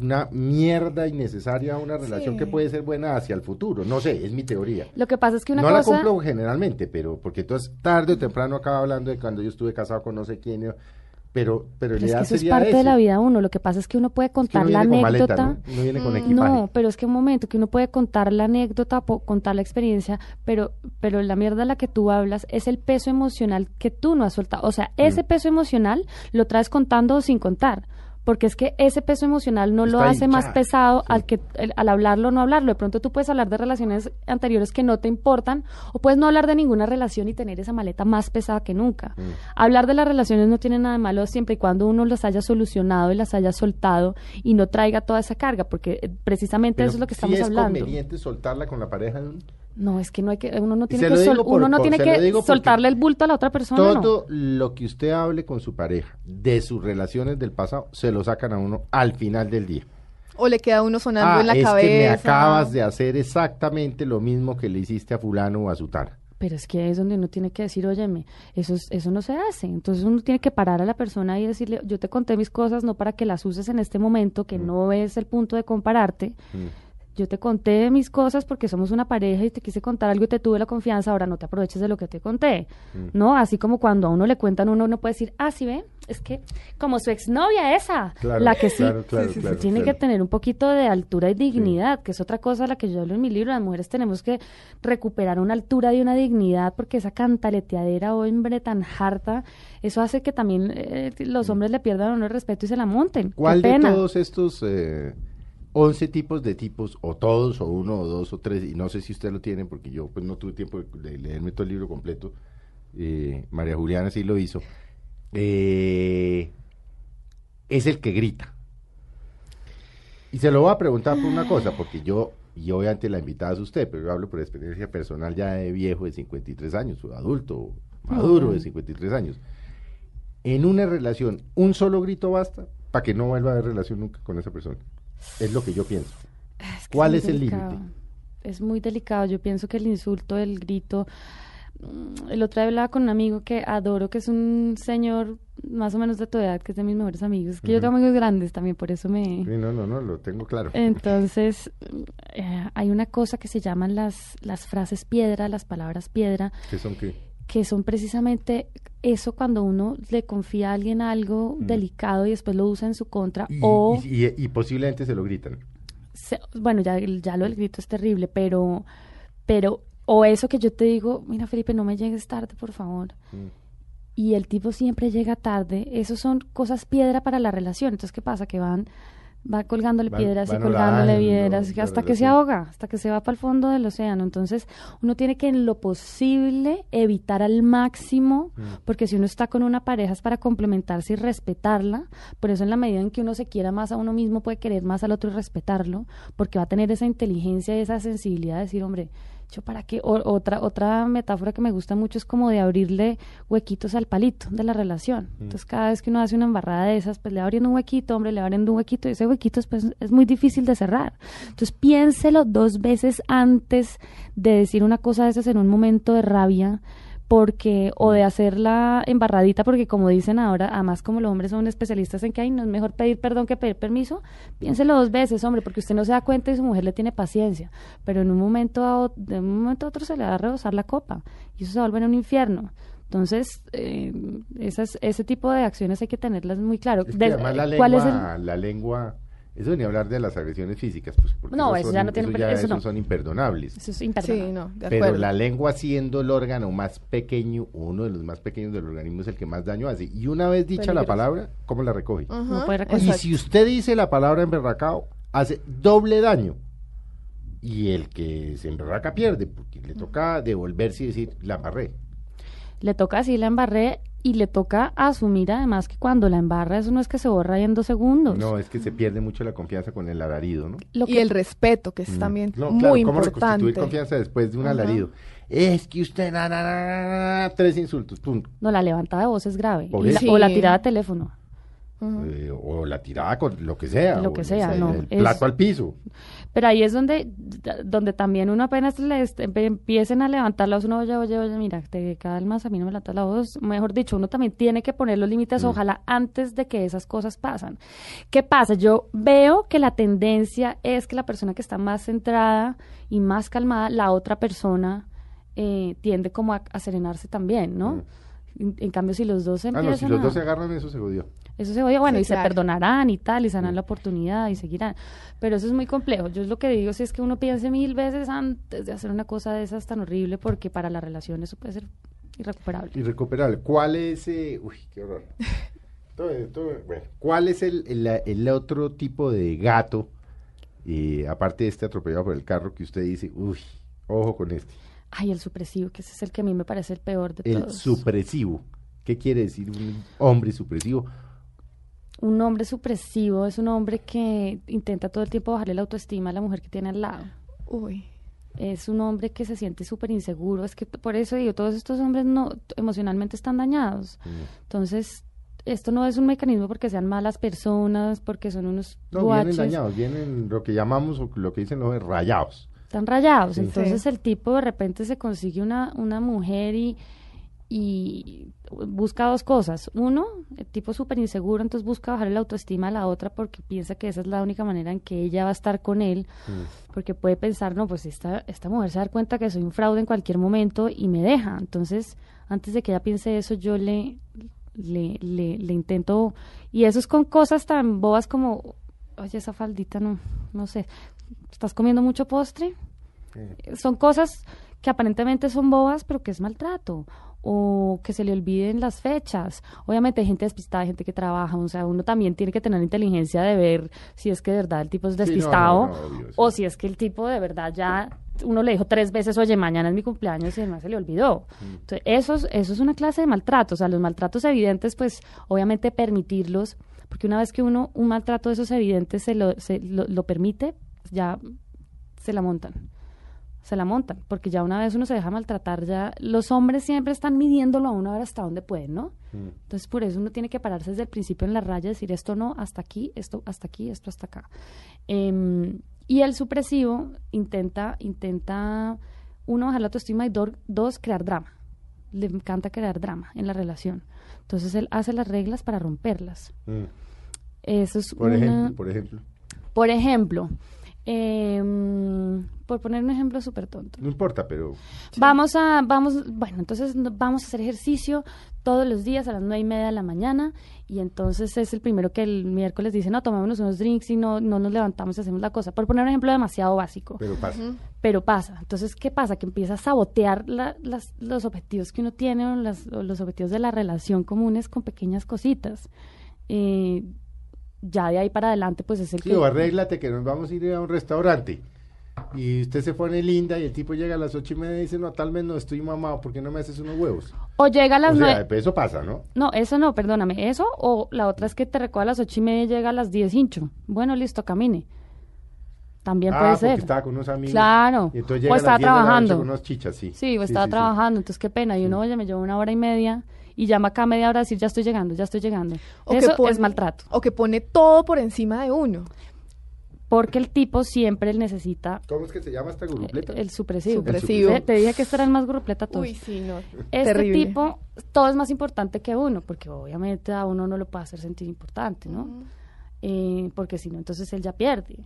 una mierda innecesaria a una relación Sí. que puede ser buena hacia el futuro. No sé, es mi teoría. Lo que pasa es que una no la cumplo generalmente, pero porque entonces tarde o temprano acaba hablando de cuando yo estuve casado con no sé quién, yo- pero pero, Pero el es que eso es parte de la vida de uno. Lo que pasa es que uno puede Es que uno contar la maleta, anécdota. ¿no? Uno viene con Mm, equipaje. No, pero es que un momento que uno puede contar la anécdota, contar la experiencia, pero, pero la mierda a la que tú hablas es el peso emocional que tú no has soltado. O sea, Mm. ese peso emocional lo traes contando o sin contar. Porque es que ese peso emocional no lo Está hace más pesado Sí. al que el- al hablarlo o no hablarlo. De pronto tú puedes hablar de relaciones anteriores que no te importan o puedes no hablar de ninguna relación y tener esa maleta más pesada que nunca. Mm. Hablar de las relaciones no tiene nada de malo siempre y cuando uno las haya solucionado y las haya soltado y no traiga toda esa carga, porque eh, precisamente Pero eso es lo que sí estamos es hablando. conveniente soltarla con la pareja. No, es que no hay que uno no tiene que sol- por- uno no por- tiene que soltarle el bulto a la otra persona. no. Todo lo que usted hable con su pareja de sus relaciones del pasado se lo sacan a uno al final del día. O le queda uno sonando Ah, en la es cabeza. que me acabas de hacer exactamente lo mismo que le hiciste a fulano o a sutana. Pero es que es donde uno tiene que decir, óyeme, eso, es- eso no se hace. Entonces uno tiene que parar a la persona y decirle, yo te conté mis cosas no para que las uses en este momento, que no es el punto de compararte. Mm. Yo te conté mis cosas porque somos una pareja y te quise contar algo y te tuve la confianza, ahora no te aproveches de lo que te conté. Mm. ¿No? Así como cuando a uno le cuentan, uno no puede decir, ah, sí ve, es que como su exnovia esa, Claro, la que sí, claro, claro, sí, sí, sí, claro, tiene claro. que tener un poquito de altura y dignidad, que es otra cosa a la que yo hablo en mi libro. Las mujeres tenemos que recuperar una altura y una dignidad porque esa cantaleteadera, hombre, tan harta, eso hace que también eh, los hombres le pierdan a uno el respeto y se la monten. Qué Mm. ¿Cuál de todos estos eh, 11 tipos de tipos, o todos, o uno, o dos, o tres, y no sé si usted lo tiene, porque yo pues no tuve tiempo de leerme todo el libro completo, eh, María Juliana sí lo hizo, eh, es el que grita. Y se lo voy a preguntar por una cosa, porque yo, y obviamente la invitada es usted, pero yo hablo por experiencia personal ya de viejo de 53 años, o adulto, maduro de 53 años. En una relación, un solo grito basta para que no vuelva a haber relación nunca con esa persona. Es lo que yo pienso. Es que ¿Cuál es el límite? Es muy delicado. Yo pienso que el insulto, el grito. mm, El otro día hablaba con un amigo que adoro, que es un señor más o menos de tu edad, que es de mis mejores amigos. Que yo tengo amigos grandes también, por eso me. Sí, no, no, no, lo tengo claro. Entonces, eh, hay una cosa que se llaman las, las frases piedra, las palabras piedra, ¿Qué son qué? Que son precisamente eso cuando uno le confía a alguien algo Mm. delicado y después lo usa en su contra. Y, o y- y- y posiblemente se lo gritan. se- bueno, ya, ya lo del grito es terrible, pero, pero, o eso que yo te digo, mira Felipe, no me llegues tarde, por favor. Mm. Y el tipo siempre llega tarde, eso son cosas piedra para la relación. Entonces, ¿qué pasa? Que van, va colgándole Van- piedras y colgándole orando piedras hasta que se ahoga, hasta que se va para el fondo del océano. Entonces, uno tiene que en lo posible evitar al máximo, Mm. porque si uno está con una pareja es para complementarse y respetarla. Por eso en la medida en que uno se quiera más a uno mismo, puede querer más al otro y respetarlo, porque va a tener esa inteligencia y esa sensibilidad de decir, hombre, yo para qué. O- otra, otra metáfora que me gusta mucho es como de abrirle huequitos al palito de la relación. Entonces, cada vez que uno hace una embarrada de esas, pues le va abriendo un huequito, hombre, le va abriendo un huequito, y ese huequito es muy difícil de cerrar. Entonces, piénselo dos veces antes de decir una cosa de esas en un momento de rabia porque o de hacer la embarradita porque como dicen ahora además como los hombres son especialistas en que ay no es mejor pedir perdón que pedir permiso piénselo dos veces hombre porque usted no se da cuenta y su mujer le tiene paciencia. Pero en un momento a de un momento a otro se le va a rebosar la copa y eso se a volver un infierno. Entonces eh, esas, ese tipo de acciones hay que tenerlas muy claro. Es que De- además la ¿cuál es el la lengua, eso ni hablar de las agresiones físicas, pues porque No, eso ya son- no tiene- eso ya- eso no. son imperdonables. eso es imperdonable. Sí, no, de Pero la lengua siendo el órgano más pequeño, uno de los más pequeños del organismo es el que más daño hace. Y una vez dicha la palabra, ¿cómo la recoge? No puede recoger. Y exacto. si usted dice la palabra emberracao, hace doble daño. Y el que se emberraca pierde, porque le toca devolverse y decir, la embarré. Le toca así la embarré y le toca asumir además que cuando la embarra eso no es que se borra ahí en dos segundos. No, es que se pierde mucho la confianza con el alarido, ¿no? Lo Y el respeto, que es también No, muy claro, ¿cómo importante. reconstituir confianza después de un alarido? Es que usted, na, na, na, na, na, tres insultos, punto. no, la levantada de voz es grave. La- o la Sí. tirada de teléfono. Eh, o la tirada con lo que sea. Lo o que sea, no, el es- plato al piso. Pero ahí es donde, donde también uno apenas le empiecen a levantar la voz, uno, oye, oye, oye, mira, te calmas, a mí no me levantas la voz. Mejor dicho, uno también tiene que poner los límites, ojalá antes de que esas cosas pasan. ¿Qué pasa? Yo veo que la tendencia es que la persona que está más centrada y más calmada, la otra persona eh, tiende como a, a serenarse también, ¿no? En, en cambio, si los dos Ah, empiezan no, si los a- dos se agarran, eso se jodió. Eso se oye, bueno, Sí, y claro. se perdonarán y tal, y se darán la oportunidad y seguirán. Pero eso es muy complejo. Yo es lo que digo, si es que uno piense mil veces antes de hacer una cosa de esas tan horrible, porque para la relación eso puede ser irrecuperable. Irrecuperable. ¿Cuál es, eh, uy, qué horror. Todo- todo- bueno, ¿cuál es el, el- el otro tipo de gato, eh, aparte de este atropellado por el carro, que usted dice, uy, ojo con este? Ay, el supresivo, que ese es el que a mí me parece el peor de El todos. supresivo. ¿Qué quiere decir un hombre supresivo? Un hombre supresivo es un hombre que intenta todo el tiempo bajarle la autoestima a la mujer que tiene al lado. Uy. es un hombre que se siente súper inseguro. Es que por eso digo, todos estos hombres no emocionalmente están dañados. Entonces, esto no es un mecanismo porque sean malas personas, porque son unos No, guaches, vienen dañados, vienen lo que llamamos, o lo que dicen los rayados. están rayados. Sí. Entonces Sí. el tipo de repente se consigue una, una mujer y, y busca dos cosas. Uno, el tipo súper inseguro, entonces busca bajarle la autoestima a la otra porque piensa que esa es la única manera en que ella va a estar con él. Porque puede pensar, no, pues esta, esta mujer se da cuenta que soy un fraude en cualquier momento y me deja. Entonces, antes de que ella piense eso, yo le, le, le, le intento... Y eso es con cosas tan bobas como, oye, esa faldita no, no sé, ¿estás comiendo mucho postre? Son cosas que aparentemente son bobas, pero que es maltrato. O que se le olviden las fechas. Obviamente hay gente despistada, hay gente que trabaja. O sea, uno también tiene que tener inteligencia de ver si es que de verdad el tipo es no, no, despistado. no, obvio, sí. o si es que el tipo de verdad ya uno le dijo tres veces, oye, mañana es mi cumpleaños y además se le olvidó. Entonces, eso es, eso es una clase de maltrato. O sea, los maltratos evidentes, pues obviamente permitirlos, porque una vez que uno, un maltrato de esos evidentes se lo, se lo, lo permite, ya se la montan. Se la montan, porque ya una vez uno se deja maltratar, ya los hombres siempre están midiéndolo a uno a ver hasta dónde pueden, ¿no? Entonces por eso uno tiene que pararse desde el principio en la raya, decir esto no, hasta aquí, esto hasta aquí, esto hasta acá. Em, y el supresivo intenta, intenta, uno, bajar la autoestima y do- dos, crear drama. Le encanta crear drama en la relación. Entonces él hace las reglas para romperlas. Mm. Eso es Por una- ejemplo, por ejemplo. por ejemplo, em, por poner un ejemplo súper tonto. No importa, pero Vamos a, vamos, bueno, entonces vamos a hacer ejercicio todos los días a las nueve y media de la mañana y entonces es el primero que el miércoles dice, no, tomémonos unos drinks y no, no nos levantamos y hacemos la cosa. Por poner un ejemplo demasiado básico, pero pasa. pero pasa. Entonces, ¿qué pasa? Que empieza a sabotear la- las, los objetivos que uno tiene o, las- o los objetivos de la relación comunes con pequeñas cositas. Eh, ya de ahí para adelante, pues es el Sí, que... o arréglate que nos vamos a ir a un restaurante. Y usted se pone linda y el tipo llega a las ocho y media y dice, no, tal vez no estoy mamado, ¿por qué no me haces unos huevos? O llega a las o sea, nueve... eso pasa, ¿no? No, eso no, perdóname. Eso o la otra es que te recoge a las ocho y media y llega a las diez hincho. Bueno, listo, camine. También ah, puede porque ser. estaba con unos amigos. Claro. Y entonces O llega a las estaba 10 de la noche trabajando. con unos chichas, sí. Sí, o estaba sí, sí. trabajando, entonces qué pena. Y uno, oye, me llevo una hora y media y llama acá media hora a decir, ya estoy llegando, ya estoy llegando. O que Eso pone- es maltrato. O que pone todo por encima de uno. Porque el tipo siempre necesita ¿Cómo es que se llama esta grupleta? el supresivo. Supresivo. Te, te dije que este era el más grupleta todos. Uy, sí, no. este terrible. tipo, todo es más importante que uno, porque obviamente a uno no lo puede hacer sentir importante, ¿no? Eh, porque si no, entonces él ya pierde.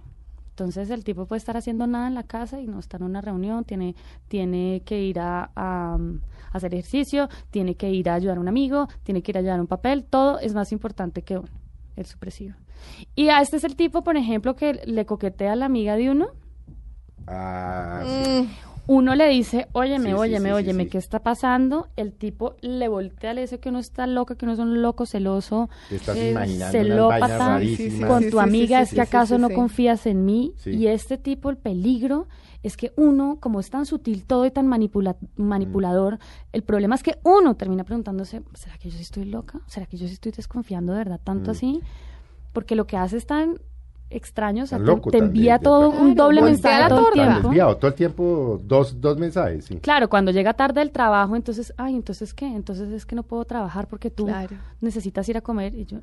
Entonces el tipo puede estar haciendo nada en la casa y no está en una reunión, tiene, tiene que ir a, a, um, hacer ejercicio, tiene que ir a ayudar a un amigo, tiene que ir a ayudar a un papel, todo es más importante que uno, el supresivo. Y a este es el tipo, por ejemplo, que le coquetea a la amiga de uno, Ah, Mm, sí. Uno le dice, óyeme, Sí, óyeme, sí, sí, óyeme, sí. ¿qué está pasando? El tipo le voltea, le dice que uno está loca, que uno es un loco celoso, Te estás eh, celópata, con Sí, tu sí, amiga, sí, es sí, que sí, acaso sí, no sí. confías en mí. Sí. Y este tipo, el peligro es que uno, como es tan sutil todo y tan manipula- manipulador, el problema es que uno termina preguntándose, ¿será que yo sí estoy loca? ¿Será que yo sí estoy desconfiando de verdad tanto Mm. así? Porque lo que hace es tan extraño, o sea, te- loco, te, tan envía todo un doble Voltea mensaje la todo el tiempo. desviado, todo el tiempo dos, dos mensajes, sí. Claro, cuando llega tarde del trabajo, entonces, ay, entonces qué, entonces es que no puedo trabajar porque tú Claro. necesitas ir a comer y yo,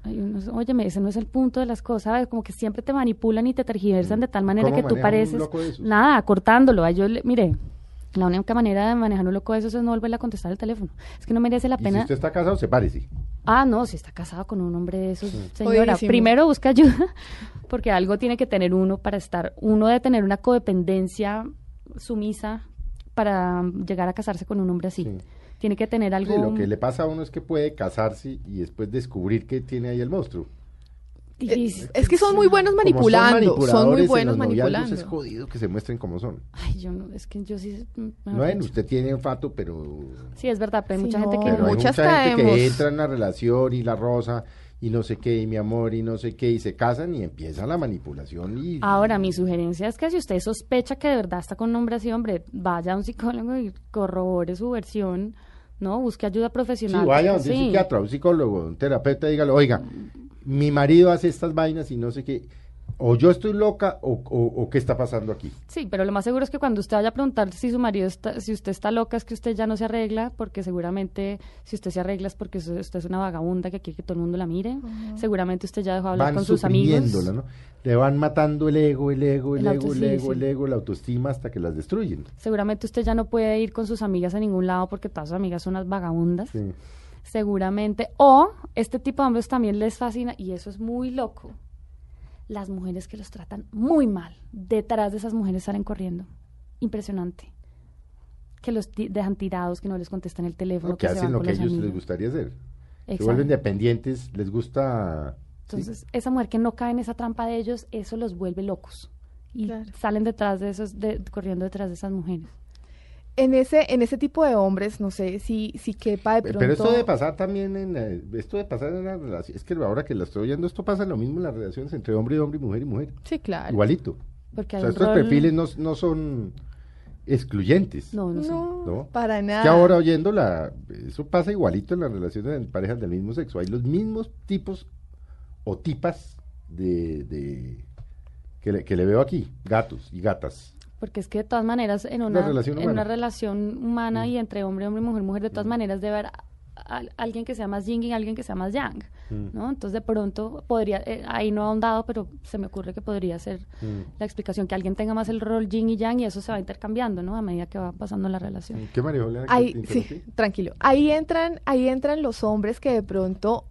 óyeme, ese no es el punto de las cosas, ¿sabes? Como que siempre te manipulan y te tergiversan de tal manera ¿Cómo que tú pareces nada, cortándolo. Ay, yo le- mire, la única manera de manejar un loco de esos es no volverle a contestar el teléfono. Es que no merece la Y si pena. usted está casado, sepárese. Ah, no, si está casado con un hombre de esos, señora, Jodidísimo. primero busca ayuda, porque algo tiene que tener uno para estar, uno debe tener una codependencia sumisa para um, llegar a casarse con un hombre así. Sí. Tiene que tener algo... Sí, lo que le pasa a uno es que puede casarse y después descubrir que tiene ahí el monstruo. Difícil. Es que son muy buenos son manipulando, son, muy buenos manipulando. Es jodido que se muestren como son. Ay, yo no, es que yo sí... mm, dicho. usted tiene olfato, pero, Sí, es verdad, pero hay Sí, mucha no. gente que... pero hay Muchas mucha gente que entra en la relación y la rosa y no sé qué, y mi amor, y no sé qué, y se casan y empieza la manipulación y... Ahora, mi sugerencia es que si usted sospecha que de verdad está con un hombre así, hombre, vaya a un psicólogo y corrobore su versión, ¿no? Busque ayuda Sí, profesional. vaya porque donde un sí. psiquiatra, un psicólogo, un terapeuta, dígale, oiga, mi marido hace estas vainas y no sé qué, o yo estoy loca o, o- o qué está pasando aquí. Sí, pero lo más seguro es que cuando usted vaya a preguntar si su marido está, si usted está loca, es que usted ya no se arregla, porque seguramente si usted se arregla es porque usted usted es una vagabunda que quiere que todo el mundo la mire. Seguramente usted ya dejó de hablar Van con sus amigos. ¿no? Le van matando el ego, el ego, el, El ego, el sí, ego, sí. el ego, la autoestima hasta que las destruyen. Seguramente usted ya no puede ir con sus amigas a ningún lado porque todas sus amigas son unas vagabundas. Sí. Seguramente. O este tipo de hombres también les fascina, y eso es muy loco. Las mujeres que los tratan muy mal. Detrás de esas mujeres salen corriendo. Impresionante. Que los dejan tirados, que no les contestan el teléfono. No, que se hacen van lo con que a ellos les gustaría hacer. Se vuelven dependientes, les gusta... sí. Entonces, esa mujer que no cae en esa trampa de ellos, eso los vuelve locos. Y Claro. salen detrás de esos, de- corriendo detrás de esas mujeres. En ese, en ese tipo de hombres, no sé si, si quepa de pronto. Pero esto debe pasar también en esto de pasar en la relación. Es que ahora que la estoy oyendo, esto pasa lo mismo en las relaciones entre hombre y hombre y mujer y mujer. Sí, claro. Igualito. Porque O hay sea, un estos rol- perfiles no, no son excluyentes. No, no, son. Para nada. que ahora oyéndola, eso pasa igualito en las relaciones en parejas del mismo sexo. Hay los mismos tipos o tipas de, de- que, le, que le veo aquí, gatos y gatas. Porque es que de todas maneras en Una una, relación en una humana. relación humana Mm. y entre hombre, hombre y mujer, mujer, de todas maneras debe haber a- a- alguien que sea más yin y alguien que sea más yang, Mm. ¿no? Entonces de pronto podría, eh, ahí no ha ahondado, pero se me ocurre que podría ser Mm. la explicación, que alguien tenga más el rol yin y yang y eso se va intercambiando, ¿no? A medida que va pasando la relación. ¿Qué María Ahí, sí, tranquilo. Ahí entran, ahí entran los hombres que de pronto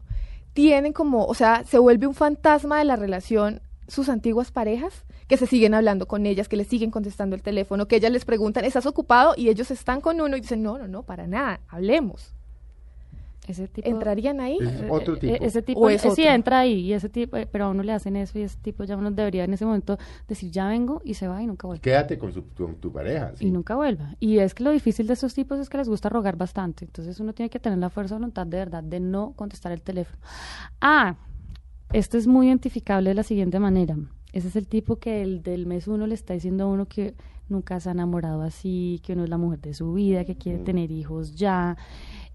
tienen como, o sea, se vuelve un fantasma de la relación sus antiguas parejas, que se siguen hablando con ellas, que les siguen contestando el teléfono, que ellas les preguntan, ¿estás ocupado? Y ellos están con uno y dicen, no, no, no, para nada, hablemos. Ese tipo... ¿Entrarían ahí? Es otro Eh, tipo. eh, Ese tipo, ¿O es eh, sí entra ahí, y ese tipo, eh, pero a uno le hacen eso y ese tipo ya uno debería en ese momento decir, ya vengo y se va y nunca vuelve. Quédate con, su, con tu pareja. sí. y nunca vuelva. Y es que lo difícil de estos tipos es que les gusta rogar bastante. Entonces uno tiene que tener la fuerza de voluntad de verdad de no contestar el teléfono. Ah, esto es muy identificable de la siguiente manera. Ese es el tipo que el del mes uno le está diciendo a uno que nunca se ha enamorado así, que uno es la mujer de su vida, que quiere tener hijos ya.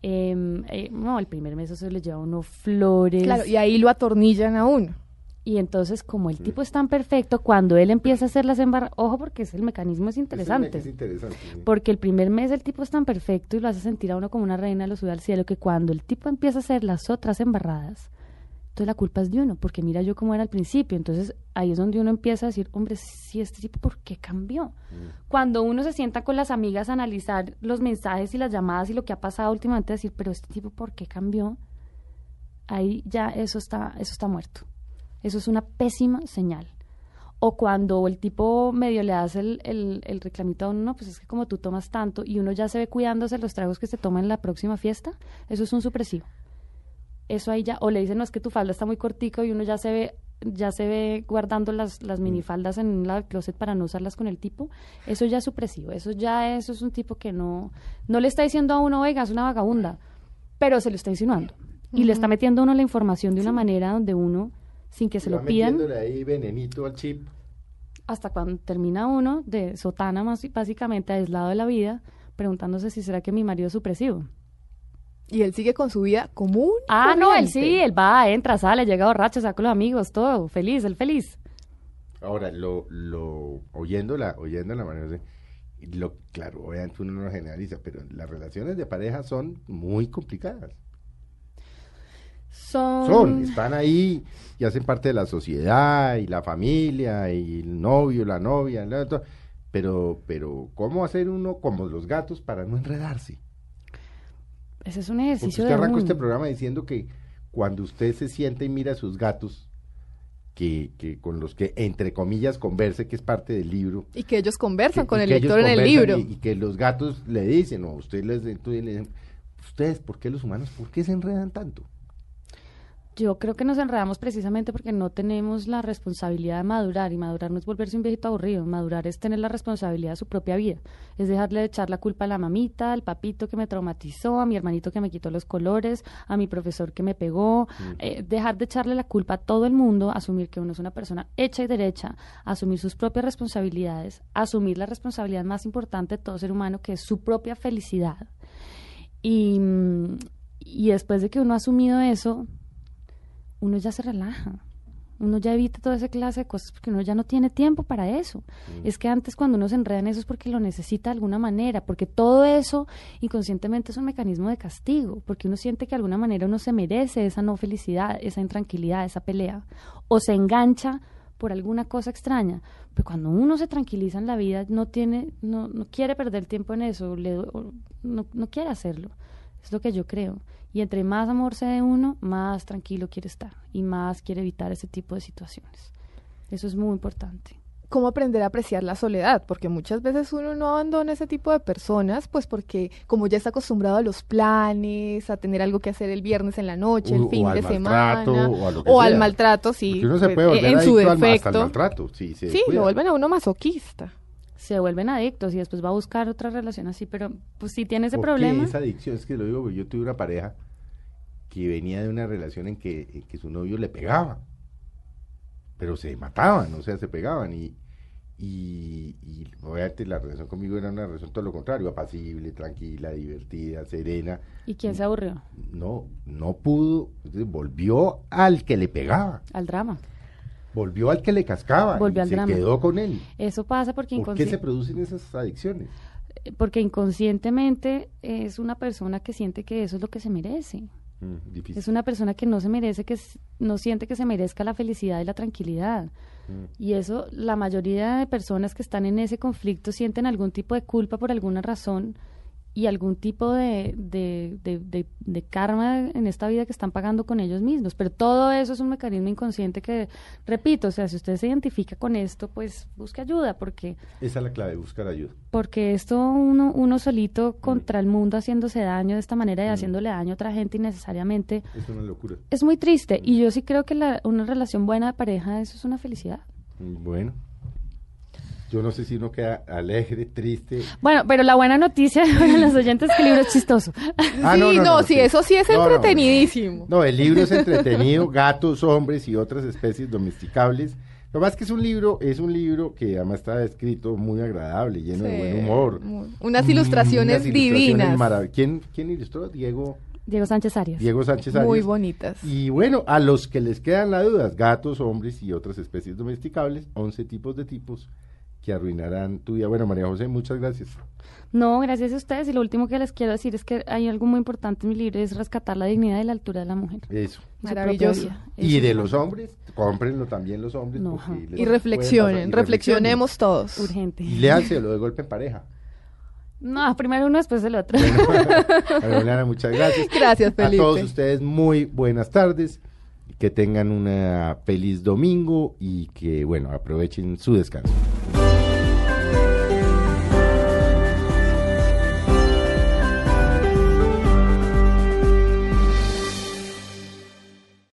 Em, eh, no, el primer mes eso le lleva a uno flores. Claro, y ahí lo atornillan a uno. Y entonces, como el tipo es tan perfecto, cuando él empieza a hacer las embarradas, ojo, porque es el mecanismo es interesante. Es interesante. sí. Porque el primer mes el tipo es tan perfecto y lo hace sentir a uno como una reina, lo sube al cielo, que cuando el tipo empieza a hacer las otras embarradas, entonces la culpa es de uno, porque mira yo cómo era al principio. Entonces ahí es donde uno empieza a decir, hombre, si este tipo, ¿por qué cambió? Cuando uno se sienta con las amigas a analizar los mensajes y las llamadas y lo que ha pasado últimamente, decir, pero este tipo, ¿por qué cambió? Ahí ya eso está, eso está muerto. Eso es una pésima señal. O cuando el tipo medio le hace el, el, el reclamito a uno, no, pues es que como tú tomas tanto y uno ya se ve cuidándose los tragos que se toman en la próxima fiesta, eso es un supresivo. Eso ahí ya, o le dicen, no, es que tu falda está muy cortico y uno ya se ve ya se ve guardando las, las minifaldas en un lado del closet para no usarlas con el tipo, eso ya es supresivo, eso ya eso es un tipo que no, no le está diciendo a uno, oiga, es una vagabunda, pero se lo está insinuando. Y le está metiendo a uno la información de una manera donde uno, sin que se lo pidan, ahí venenito al chip. hasta cuando termina uno de sotana más básicamente aislado de la vida, preguntándose si será que mi marido es supresivo. Y él sigue con su vida común. Ah, no, él sí, él va, entra, sale, llega borracho, saca con los amigos, todo, feliz, él feliz. Ahora, lo, lo, oyéndola, oyéndola, María lo, claro, obviamente uno no lo generaliza, pero las relaciones de pareja son muy complicadas. Son, Son, están ahí y hacen parte de la sociedad y la familia y el novio, la novia, la- to- pero, pero, ¿cómo hacer uno como los gatos para no enredarse? Ese es un Porque ejercicio usted arrancó este programa diciendo que cuando usted se sienta y mira a sus gatos, que, que con los que, entre comillas, converse, que es parte del libro, Y que ellos conversan que- con el lector en el libro. Y, y que los gatos le dicen, o usted les, entonces le dicen, ustedes, ¿por qué los humanos, por qué se enredan tanto? Yo creo que nos enredamos precisamente porque no tenemos la responsabilidad de madurar y madurar no es volverse un viejito aburrido, madurar es tener la responsabilidad de su propia vida, es dejarle de echar la culpa a la mamita, al papito que me traumatizó, a mi hermanito que me quitó los colores, a mi profesor que me pegó, eh, dejar de echarle la culpa a todo el mundo, asumir que uno es una persona hecha y derecha, asumir sus propias responsabilidades, asumir la responsabilidad más importante de todo ser humano que es su propia felicidad. Y, mm, y después de que uno ha asumido eso, uno ya se relaja. Uno ya evita toda esa clase de cosas porque uno ya no tiene tiempo para eso. Es que antes cuando uno se enreda en eso es porque lo necesita de alguna manera, porque todo eso inconscientemente es un mecanismo de castigo, porque uno siente que de alguna manera uno se merece esa no felicidad, esa intranquilidad, esa pelea, o se engancha por alguna cosa extraña. Pero cuando uno se tranquiliza en la vida, no tiene, no, no quiere perder el tiempo en eso, le- no, no quiere hacerlo. Es lo que yo creo. Y entre más amor se dé uno, más tranquilo quiere estar y más quiere evitar ese tipo de situaciones. Eso es muy importante. cómo aprender a apreciar la soledad, porque muchas veces uno no abandona ese tipo de personas, pues porque como ya está acostumbrado a los planes, a tener algo que hacer el viernes en la noche, O- el o fin de maltrato, semana, o a lo que o al maltrato, sí, Porque uno se puede volver en su adicto al- hasta el defecto. maltrato. Sí, se Sí, lo vuelven a uno masoquista. Se vuelven adictos y después va a buscar otra relación así, pero pues si tiene ese ¿Por qué problema. esa adicción? Es que lo digo, porque yo tuve una pareja que venía de una relación en que, en que su novio le pegaba, pero se mataban, o sea, se pegaban y, y, y obviamente la relación conmigo era una relación todo lo contrario, apacible, tranquila, divertida, serena. ¿Y quién se aburrió? No, no pudo, entonces volvió al que le pegaba, Al drama. Volvió al que le cascaba Volvió y al se drama. quedó con él. Eso pasa porque, ¿Por qué se producen esas adicciones? porque inconscientemente es una persona que siente que eso es lo que se merece. Mm. Es una persona que no se merece, que no siente que se merezca la felicidad y la tranquilidad. Mm. Y eso, la mayoría de personas que están en ese conflicto sienten algún tipo de culpa por alguna razón y algún tipo de, de, de, karma en esta vida que están pagando con ellos mismos. Pero todo eso es un mecanismo inconsciente que, repito, o sea, si usted se identifica con esto, pues busque ayuda, porque Esa es la clave, buscar ayuda. porque esto uno, uno solito contra el mundo haciéndose daño de esta manera y haciéndole daño a otra gente innecesariamente Es una locura. es muy triste y yo sí creo que la, una relación buena de pareja eso es una felicidad. Bueno, yo no sé si uno queda alegre, triste. Bueno, pero la buena noticia para los oyentes es que el libro es chistoso. Ah, sí, no, sí, eso sí es No, no, no. entretenidísimo. No, el libro es entretenido, gatos, hombres y otras especies domesticables. Lo más que es un libro, es un libro que además está escrito muy agradable, lleno de buen humor. muy- unas ilustraciones Unas divinas. marav- ¿Quién, ¿Quién ilustró? Diego, Diego Sánchez Arias. Diego Sánchez Arias. Muy bonitas. Y bueno, a los que les quedan las dudas, gatos, hombres y otras especies domesticables, 11 tipos de tipos que arruinarán tu vida. Bueno, María José, muchas gracias. No, gracias a ustedes y lo último que les quiero decir es que hay algo muy importante en mi libro es rescatar la dignidad y la altura de la mujer. Eso. Maravilloso. Y de los hombres, cómprenlo también los hombres. No, les Y reflexionen, y reflexionemos todos. urgente. Y léanselo de golpe en pareja. No, primero uno, después el otro. Bueno, muchas gracias. Gracias, Felipe. A todos ustedes, muy buenas tardes. Que tengan una feliz domingo y que, bueno, aprovechen su descanso.